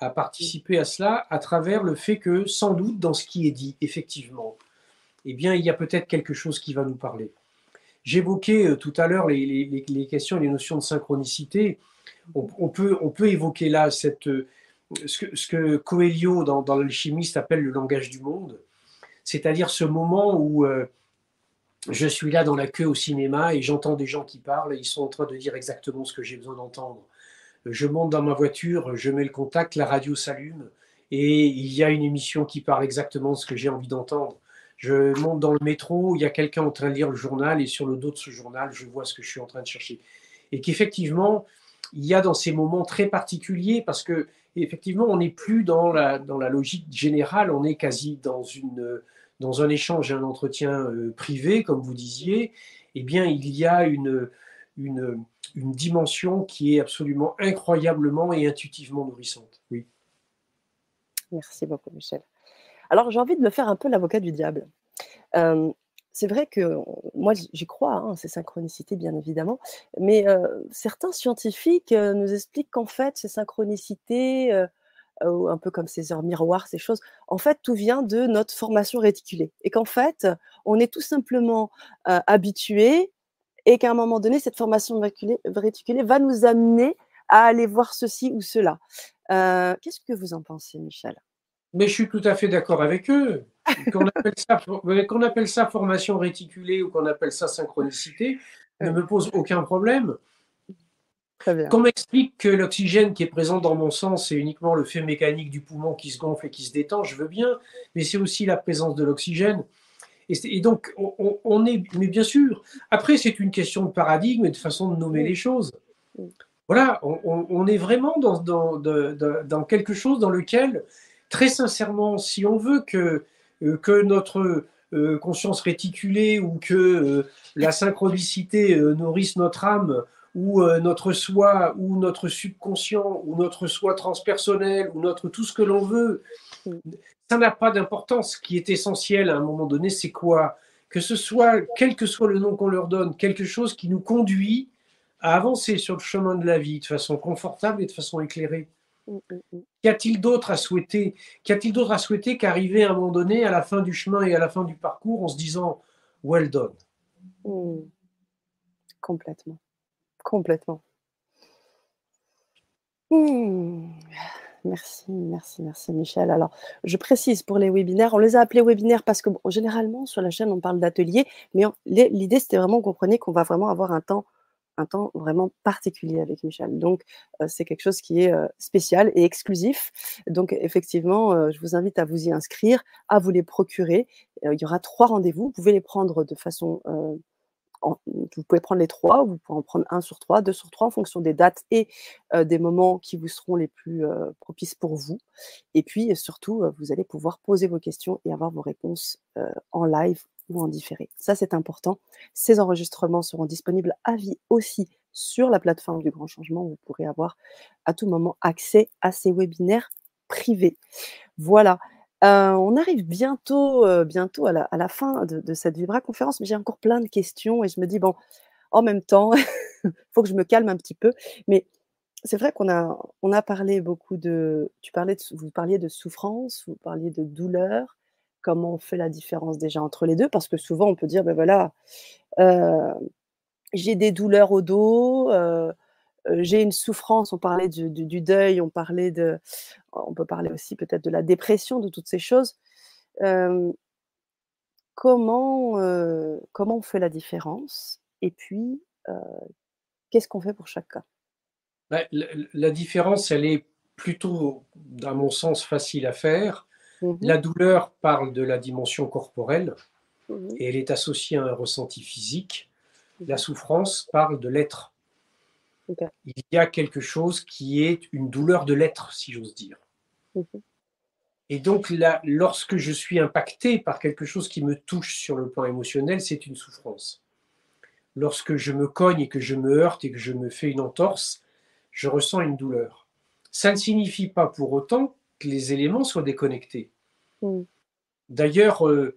à participer à cela à travers le fait que, sans doute, dans ce qui est dit, effectivement, eh bien, il y a peut-être quelque chose qui va nous parler. J'évoquais euh, tout à l'heure les, questions et les notions de synchronicité. On, peut, on peut évoquer là cette, ce que, ce Coelho, dans, dans l'alchimiste, appelle le langage du monde, c'est-à-dire ce moment où euh, je suis là dans la queue au cinéma et j'entends des gens qui parlent et ils sont en train de dire exactement ce que j'ai besoin d'entendre. Je monte dans ma voiture, je mets le contact, la radio s'allume et il y a une émission qui parle exactement ce que j'ai envie d'entendre. Je monte dans le métro, il y a quelqu'un en train de lire le journal et sur le dos de ce journal, je vois ce que je suis en train de chercher. Et qu'effectivement, il y a dans ces moments très particuliers, parce que effectivement, on n'est plus dans la, dans la logique générale, on est quasi dans, une, dans un échange un entretien euh, privé, comme vous disiez, eh bien, il y a une, une, une, dimension qui est absolument incroyablement et intuitivement nourrissante. Oui. Merci beaucoup, Michel. Alors, j'ai envie de me faire un peu l'avocat du diable. Euh, c'est vrai que moi, j'y crois, hein, ces synchronicités, bien évidemment, mais certains scientifiques nous expliquent qu'en fait, ces synchronicités, un peu comme ces heures miroirs, ces choses, en fait, tout vient de notre formation réticulée. Et qu'en fait, on est tout simplement habitué et qu'à un moment donné, cette formation réticulée va nous amener à aller voir ceci ou cela. Qu'est-ce que vous en pensez, Michel? Mais je suis tout à fait d'accord avec eux. Qu'on appelle, appelle ça formation réticulée ou qu'on appelle ça synchronicité ne me pose aucun problème. Qu'on m'explique que l'oxygène qui est présent dans mon sang, c'est uniquement le fait mécanique du poumon qui se gonfle et qui se détend, je veux bien, mais c'est aussi la présence de l'oxygène. Et, donc, on, est, mais bien sûr, après, c'est une question de paradigme et de façon de nommer les choses. Voilà, on, est vraiment dans, quelque chose dans lequel très sincèrement, si on veut que, que notre conscience réticulée ou que la synchronicité nourrisse notre âme ou notre soi ou notre subconscient ou notre soi transpersonnel ou notre tout ce que l'on veut. Ça n'a pas d'importance. Ce qui est essentiel à un moment donné, c'est quoi? Que ce soit, quel que soit le nom qu'on leur donne, quelque chose qui nous conduit à avancer sur le chemin de la vie de façon confortable et de façon éclairée. Mm, mm, Qu'y a-t-il d'autre à souhaiter? Qu'y a-t-il d'autre à souhaiter qu'arriver à un moment donné à la fin du chemin et à la fin du parcours en se disant well done? Complètement. Complètement. Merci, merci, merci Michel. Alors, je précise pour les webinaires, on les a appelés webinaires parce que généralement sur la chaîne on parle d'atelier, mais l'idée c'était vraiment comprenez qu'on va vraiment avoir un temps, un temps vraiment particulier avec Michel. Donc euh, c'est quelque chose qui est euh, spécial et exclusif. Donc effectivement, euh, je vous invite à vous y inscrire, à vous les procurer. il y aura trois rendez-vous. Vous pouvez les prendre de façon vous pouvez prendre les trois, vous pouvez en prendre un sur trois, deux sur trois en fonction des dates et des moments qui vous seront les plus propices pour vous. Et puis surtout, vous allez pouvoir poser vos questions et avoir vos réponses en live ou en différé. Ça, c'est important. Ces enregistrements seront disponibles à vie aussi sur la plateforme du Grand Changement. Vous pourrez avoir à tout moment accès à ces webinaires privés. Voilà on arrive bientôt, bientôt à la, fin de, cette Vibra conférence, mais j'ai encore plein de questions et je me dis, bon, en même temps, faut que je me calme un petit peu. Mais c'est vrai qu'on a, on a parlé beaucoup de, tu parlais souffrance, vous parliez de douleur, comment on fait la différence déjà entre les deux, parce que souvent on peut dire, ben voilà, j'ai des douleurs au dos, j'ai une souffrance, on parlait du, deuil, on parlait de, on peut parler aussi peut-être de la dépression, de toutes ces choses. comment, comment on fait la différence Et puis, qu'est-ce qu'on fait pour chaque cas bah, la, différence, elle est plutôt, dans mon sens, facile à faire. Mmh la douleur parle de la dimension corporelle mmh et elle est associée à un ressenti physique. La mmh souffrance parle de l'être. Il y a quelque chose qui est une douleur de l'être, si j'ose dire. Et donc, là, lorsque je suis impacté par quelque chose qui me touche sur le plan émotionnel, c'est une souffrance. Lorsque je me cogne et que je me heurte et que je me fais une entorse, je ressens une douleur. Ça ne signifie pas pour autant que les éléments soient déconnectés. Mhm. D'ailleurs, euh,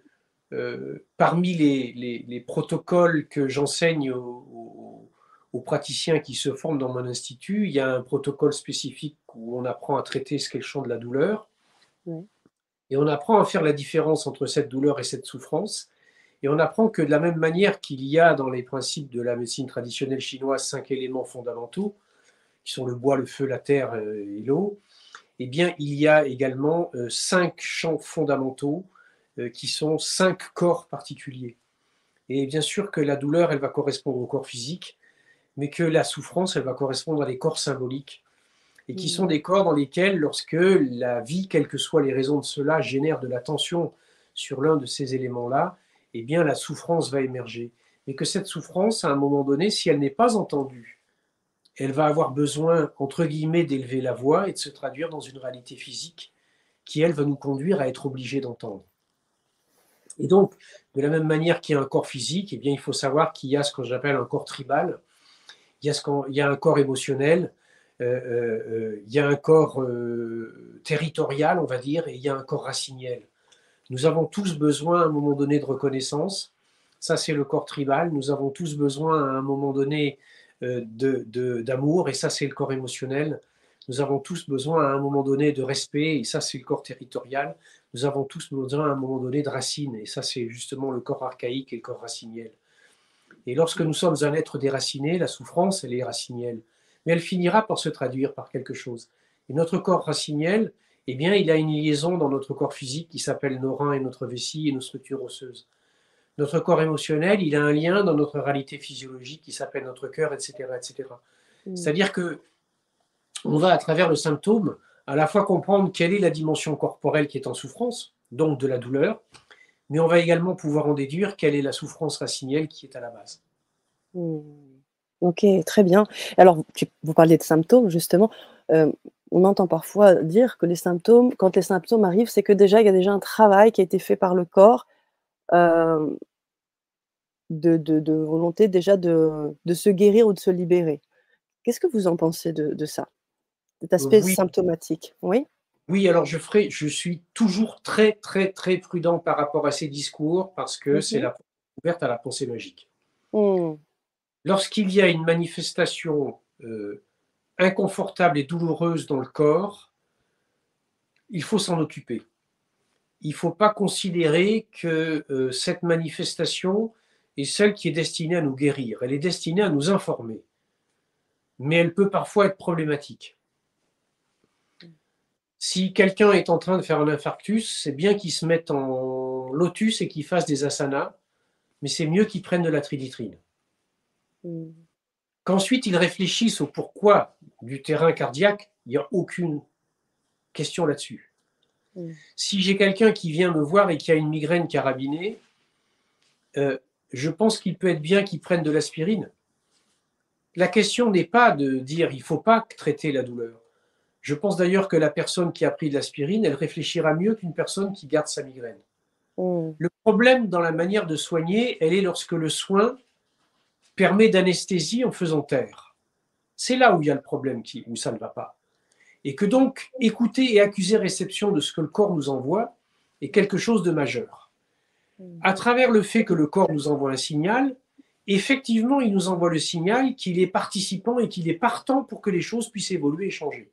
euh, parmi les, protocoles que j'enseigne aux, aux praticiens qui se forment dans mon institut, il y a un protocole spécifique où on apprend à traiter ce qu'est le champ de la douleur. Et on apprend à faire la différence entre cette douleur et cette souffrance. Et on apprend que de la même manière qu'il y a dans les principes de la médecine traditionnelle chinoise cinq éléments fondamentaux, qui sont le bois, le feu, la terre euh, et l'eau, eh bien, il y a également euh, cinq champs fondamentaux euh, qui sont cinq corps particuliers. Et bien sûr que la douleur, elle va correspondre au corps physique, mais que la souffrance, elle va correspondre à des corps symboliques, et qui sont mm. des corps dans lesquels, lorsque la vie, quelles que soient les raisons de cela, génère de la tension sur l'un de ces éléments-là, eh bien la souffrance va émerger. Et que cette souffrance, à un moment donné, si elle n'est pas entendue, elle va avoir besoin, entre guillemets, d'élever la voix et de se traduire dans une réalité physique qui, elle, va nous conduire à être obligés d'entendre. Et donc, de la même manière qu'il y a un corps physique, eh bien, il faut savoir qu'il y a ce que j'appelle un corps tribal, il y a, il un corps émotionnel, euh, euh, euh, il y a un corps territorial, on va dire, et il y a un corps raciniel. Nous avons tous besoin à un moment donné de reconnaissance. Ça, c'est le corps tribal. Nous avons tous besoin à un moment donné d'amour, et ça, c'est le corps émotionnel. Nous avons tous besoin à un moment donné de respect, et ça, c'est le corps territorial. Nous avons tous besoin à un moment donné de racines, et ça, c'est justement le corps archaïque et le corps raciniel. Et lorsque nous sommes un être déraciné, la souffrance, elle est racinielle. Mais elle finira par se traduire par quelque chose. Et notre corps raciniel, eh bien, il a une liaison dans notre corps physique qui s'appelle nos reins et notre vessie et nos structures osseuses. Notre corps émotionnel, il a un lien dans notre réalité physiologique qui s'appelle notre cœur, etc., etc. Mm. C'est-à-dire que on va à travers le symptôme à la fois comprendre quelle est la dimension corporelle qui est en souffrance, donc de la douleur, mais on va également pouvoir en déduire quelle est la souffrance racinielle qui est à la base. Hmm. Ok, très bien. Alors, vous parliez de symptômes, justement. Euh, on entend parfois dire que les symptômes, quand les symptômes arrivent, c'est que déjà, il y a déjà un travail qui a été fait par le corps euh, de, volonté déjà de, se guérir ou de se libérer. Qu'est-ce que vous en pensez de, ça, cet aspect symptomatique? Oui oui, alors je ferai, je suis toujours très, très, très prudent par rapport à ces discours parce que c'est la ouverte à la pensée magique. Mmh. Lorsqu'il y a une manifestation euh, inconfortable et douloureuse dans le corps, il faut s'en occuper. Il ne faut pas considérer que euh, cette manifestation est celle qui est destinée à nous guérir. Elle est destinée à nous informer. Mais elle peut parfois être problématique. Si quelqu'un est en train de faire un infarctus, c'est bien qu'il se mette en lotus et qu'il fasse des asanas, mais c'est mieux qu'il prenne de la triditrine. Mm. Qu'ensuite il réfléchisse au pourquoi du terrain cardiaque, il n'y a aucune question là-dessus. Mm. Si j'ai quelqu'un qui vient me voir et qui a une migraine carabinée, euh, je pense qu'il peut être bien qu'il prenne de l'aspirine. La question n'est pas de dire il ne faut pas traiter la douleur. Je pense d'ailleurs que la personne qui a pris de l'aspirine, elle réfléchira mieux qu'une personne qui garde sa migraine. Mm. Le problème dans la manière de soigner, elle est lorsque le soin permet d'anesthésie en faisant taire. C'est là où il y a le problème qui, où ça ne va pas. Et que donc écouter et accuser réception de ce que le corps nous envoie est quelque chose de majeur. Hmm. À travers le fait que le corps nous envoie un signal, effectivement, il nous envoie le signal qu'il est participant et qu'il est partant pour que les choses puissent évoluer et changer.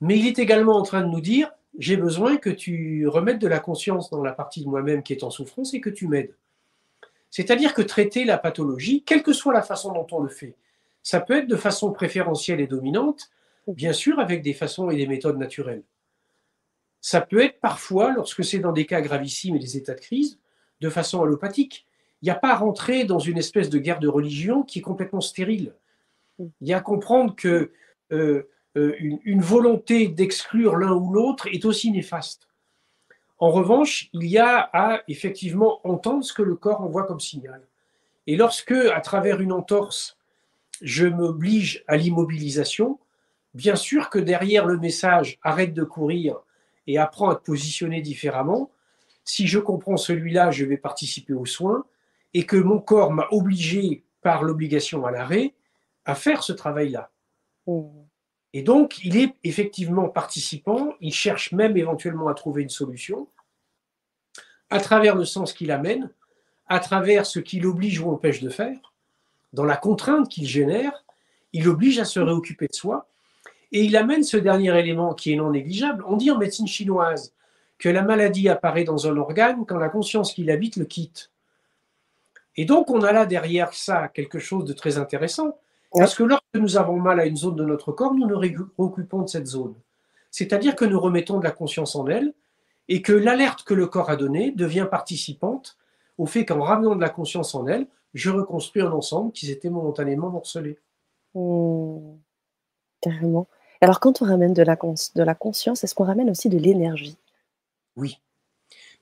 Mais il est également en train de nous dire, j'ai besoin que tu remettes de la conscience dans la partie de moi-même qui est en souffrance et que tu m'aides. C'est-à-dire que traiter la pathologie, quelle que soit la façon dont on le fait, ça peut être de façon préférentielle et dominante, bien sûr avec des façons et des méthodes naturelles. Ça peut être parfois, lorsque c'est dans des cas gravissimes et des états de crise, de façon allopathique. Il n'y a pas à rentrer dans une espèce de guerre de religion qui est complètement stérile. Il y a à comprendre que euh, euh, une, volonté d'exclure l'un ou l'autre est aussi néfaste. En revanche, il y a à effectivement entendre ce que le corps envoie comme signal. Et lorsque, à travers une entorse, je m'oblige à l'immobilisation, bien sûr que derrière le message arrête de courir et apprends à te positionner différemment, si je comprends celui-là, je vais participer aux soins et que mon corps m'a obligé par l'obligation à l'arrêt à faire ce travail-là. Mmh. Et donc, il est effectivement participant, il cherche même éventuellement à trouver une solution, à travers le sens qu'il amène, à travers ce qu'il oblige ou empêche de faire, dans la contrainte qu'il génère, il oblige à se réoccuper de soi, et il amène ce dernier élément qui est non négligeable. On dit en médecine chinoise que la maladie apparaît dans un organe quand la conscience qui l'habite le quitte. Et donc, on a là derrière ça quelque chose de très intéressant, parce que lorsque nous avons mal à une zone de notre corps, nous nous occupons de cette zone. C'est-à-dire que nous remettons de la conscience en elle et que l'alerte que le corps a donnée devient participante au fait qu'en ramenant de la conscience en elle, je reconstruis un ensemble qui s'était momentanément morcelé. Mmh. carrément. Alors quand on ramène de la, de la conscience, est-ce qu'on ramène aussi de l'énergie? Oui.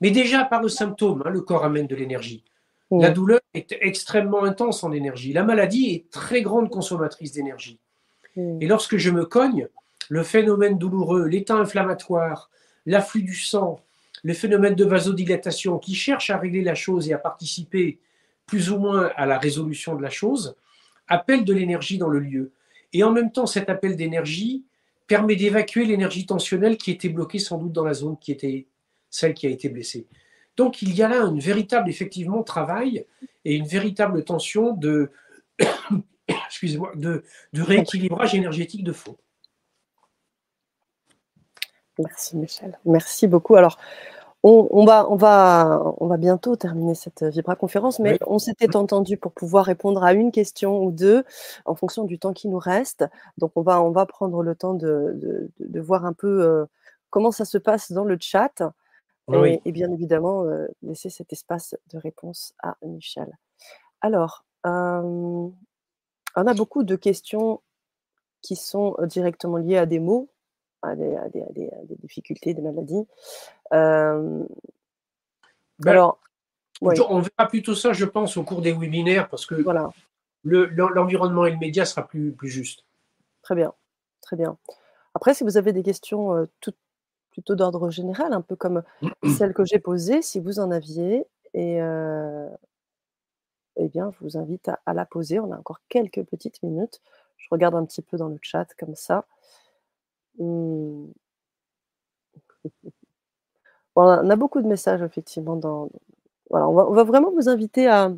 Mais déjà par le symptôme, hein, le corps amène de l'énergie. La douleur est extrêmement intense en énergie. La maladie est très grande consommatrice d'énergie. Et lorsque je me cogne, le phénomène douloureux, l'état inflammatoire, l'afflux du sang, le phénomène de vasodilatation qui cherche à régler la chose et à participer plus ou moins à la résolution de la chose, appelle de l'énergie dans le lieu. Et en même temps, cet appel d'énergie permet d'évacuer l'énergie tensionnelle qui était bloquée sans doute dans la zone qui était celle qui a été blessée. Donc il y a là un véritable, effectivement, travail et une véritable tension de, excusez-moi, de, rééquilibrage énergétique de fond. Merci Michel, merci beaucoup. Alors, on, va, on, va, on va bientôt terminer cette Vibra conférence, mais on s'était entendu pour pouvoir répondre à une question ou deux en fonction du temps qui nous reste. Donc, on va, on va prendre le temps de, voir un peu euh, comment ça se passe dans le chat. Et, bien évidemment, laisser cet espace de réponse à Michel. Alors, on a beaucoup de questions qui sont directement liées à des mots, à des, difficultés, des maladies. Ben, alors, on verra plutôt ça, je pense, au cours des webinaires, parce que voilà. l'environnement et le média sera plus, plus juste. Très bien. très bien. Après, si vous avez des questions plutôt d'ordre général, un peu comme celle que j'ai posée, si vous en aviez, et eh bien, je vous invite à, la poser. On a encore quelques petites minutes. Je regarde un petit peu dans le chat comme ça. Mmh. on a beaucoup de messages, effectivement. Dans... Voilà, on, va, vraiment vous inviter à,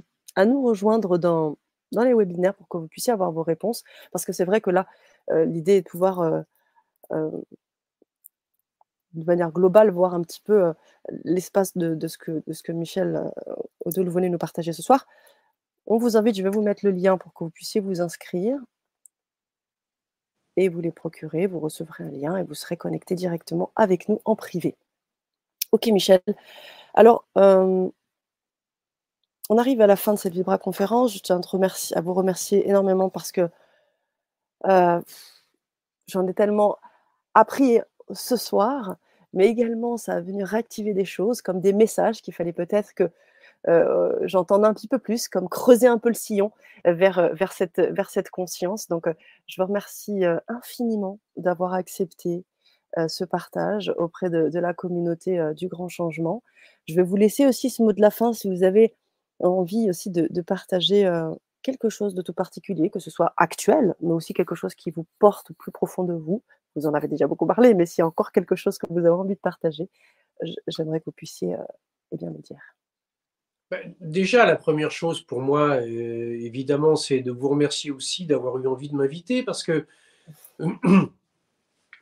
nous rejoindre dans, dans, les webinaires pour que vous puissiez avoir vos réponses. Parce que c'est vrai que là, l'idée est de pouvoir de manière globale, voir un petit peu l'espace de, ce que, Michel Odeul venait nous partager ce soir. On vous invite, je vais vous mettre le lien pour que vous puissiez vous inscrire et vous les procurer. Vous recevrez un lien et vous serez connecté directement avec nous en privé. Ok, Michel. Alors, on arrive à la fin de cette Vibra conférence. Je tiens à, vous remercier énormément parce que j'en ai tellement appris ce soir mais également ça a venu réactiver des choses comme des messages qu'il fallait peut-être que euh, j'entende un petit peu plus, comme creuser un peu le sillon vers, euh, vers, cette, vers cette conscience. Donc, euh, je vous remercie infiniment d'avoir accepté ce partage auprès de, la communauté du grand changement. Je vais vous laisser aussi ce mot de la fin si vous avez envie aussi de, de partager quelque chose de tout particulier, que ce soit actuel, mais aussi quelque chose qui vous porte plus profond de vous, vous en avez déjà beaucoup parlé, mais s'il y a encore quelque chose que vous avez envie de partager, j'aimerais que vous puissiez euh, eh bien, le dire. Ben, déjà, la première chose pour moi, euh, évidemment, c'est de vous remercier aussi d'avoir eu envie de m'inviter parce que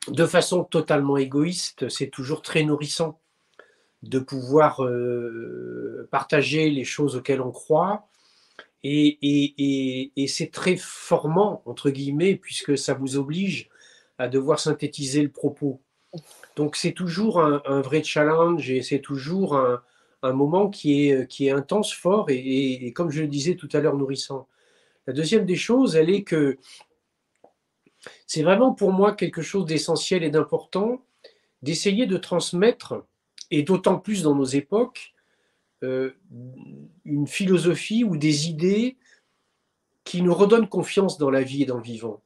de façon totalement égoïste, c'est toujours très nourrissant de pouvoir euh, partager les choses auxquelles on croit. Et c'est très formant, entre guillemets, puisque ça vous oblige à devoir synthétiser le propos. Donc c'est toujours un, vrai challenge et c'est toujours un, moment qui est, intense, fort et, comme je le disais tout à l'heure, nourrissant. La deuxième des choses, elle est que c'est vraiment pour moi quelque chose d'essentiel et d'important d'essayer de transmettre, et d'autant plus dans nos époques, euh, une philosophie ou des idées qui nous redonnent confiance dans la vie et dans le vivant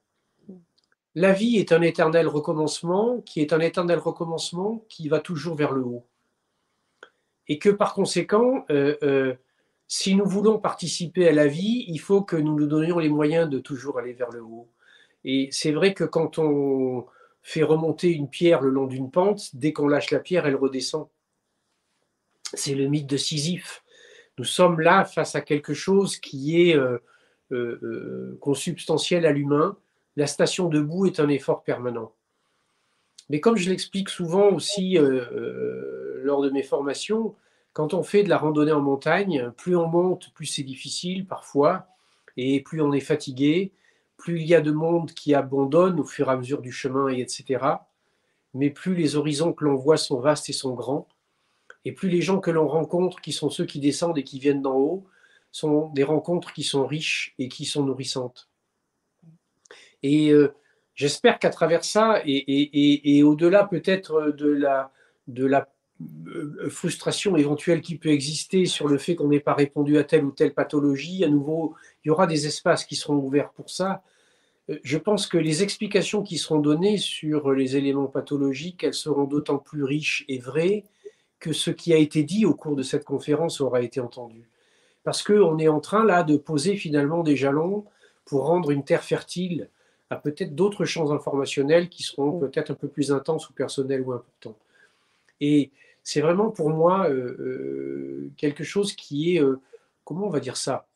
la vie est un éternel recommencement, qui est un éternel recommencement qui va toujours vers le haut. Et que par conséquent, euh, euh, si nous voulons participer à la vie, il faut que nous nous donnions les moyens de toujours aller vers le haut. Et c'est vrai que quand on fait remonter une pierre le long d'une pente, dès qu'on lâche la pierre, elle redescend. C'est le mythe de Sisyphe. Nous sommes là face à quelque chose qui est euh, consubstantiel à l'humain, la station debout est un effort permanent. Mais comme je l'explique souvent aussi euh, euh, lors de mes formations, quand on fait de la randonnée en montagne, plus on monte, plus c'est difficile parfois, et plus on est fatigué, plus il y a de monde qui abandonne au fur et à mesure du chemin, et etc. Mais plus les horizons que l'on voit sont vastes et sont grands, et plus les gens que l'on rencontre, qui sont ceux qui descendent et qui viennent d'en haut, sont des rencontres qui sont riches et qui sont nourrissantes. Et euh, j'espère qu'à travers ça, et, au-delà peut-être de la, euh, frustration éventuelle qui peut exister sur le fait qu'on n'ait pas répondu à telle ou telle pathologie, à nouveau, il y aura des espaces qui seront ouverts pour ça. Euh, je pense que les explications qui seront données sur les éléments pathologiques, elles seront d'autant plus riches et vraies que ce qui a été dit au cours de cette conférence aura été entendu. Parce qu'on est en train là de poser finalement des jalons pour rendre une terre fertile à peut-être d'autres champs informationnels qui seront peut-être un peu plus intenses ou personnels ou importants. Et c'est vraiment pour moi euh, euh, quelque chose qui est, euh, comment on va dire ça?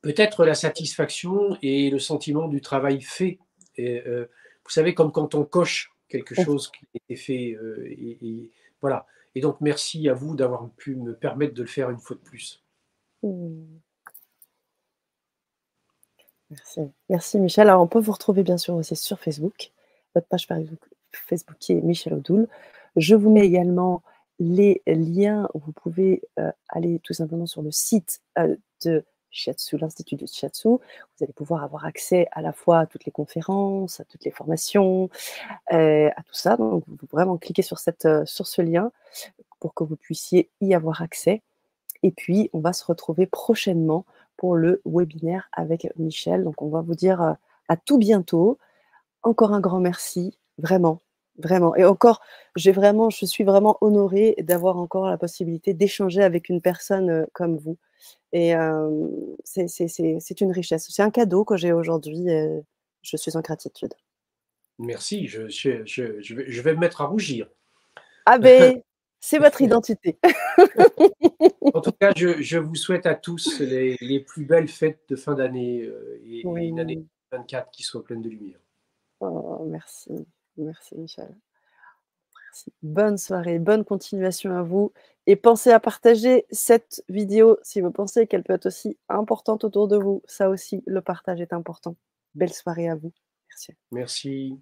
Peut-être la satisfaction et le sentiment du travail fait. vous savez, comme quand on coche quelque chose qui a été fait. Et, voilà. Et donc, merci à vous d'avoir pu me permettre de le faire une fois de plus. Mm. Merci. Merci Michel. Alors on peut vous retrouver bien sûr aussi sur Facebook, votre page Facebook qui est Michel Odoul. Je vous mets également les liens où vous pouvez euh, aller tout simplement sur le site euh, de Shiatsu, l'Institut de Shiatsu. Vous allez pouvoir avoir accès à la fois à toutes les conférences, à toutes les formations, euh, à tout ça. Donc, vous pouvez vraiment cliquer sur, cette, sur ce lien pour que vous puissiez y avoir accès. Et puis, on va se retrouver prochainement pour le webinaire avec Michel. Donc, on va vous dire euh, à tout bientôt encore un grand merci, vraiment, vraiment. Et encore, j'ai vraiment, je suis vraiment honorée d'avoir encore la possibilité d'échanger avec une personne comme vous. Et c'est une richesse. C'est un cadeau que j'ai aujourd'hui. je suis en gratitude. Merci, je, je, vais, me mettre à rougir. Ah ben, c'est votre identité. en tout cas, je, vous souhaite à tous les, plus belles fêtes de fin d'année et, une année 24 qui soit pleine de lumière. Oh, merci, merci Michel. Merci. Bonne soirée, bonne continuation à vous. Et pensez à partager cette vidéo si vous pensez qu'elle peut être aussi importante autour de vous. Ça aussi, le partage est important. Belle soirée à vous. Merci. Merci.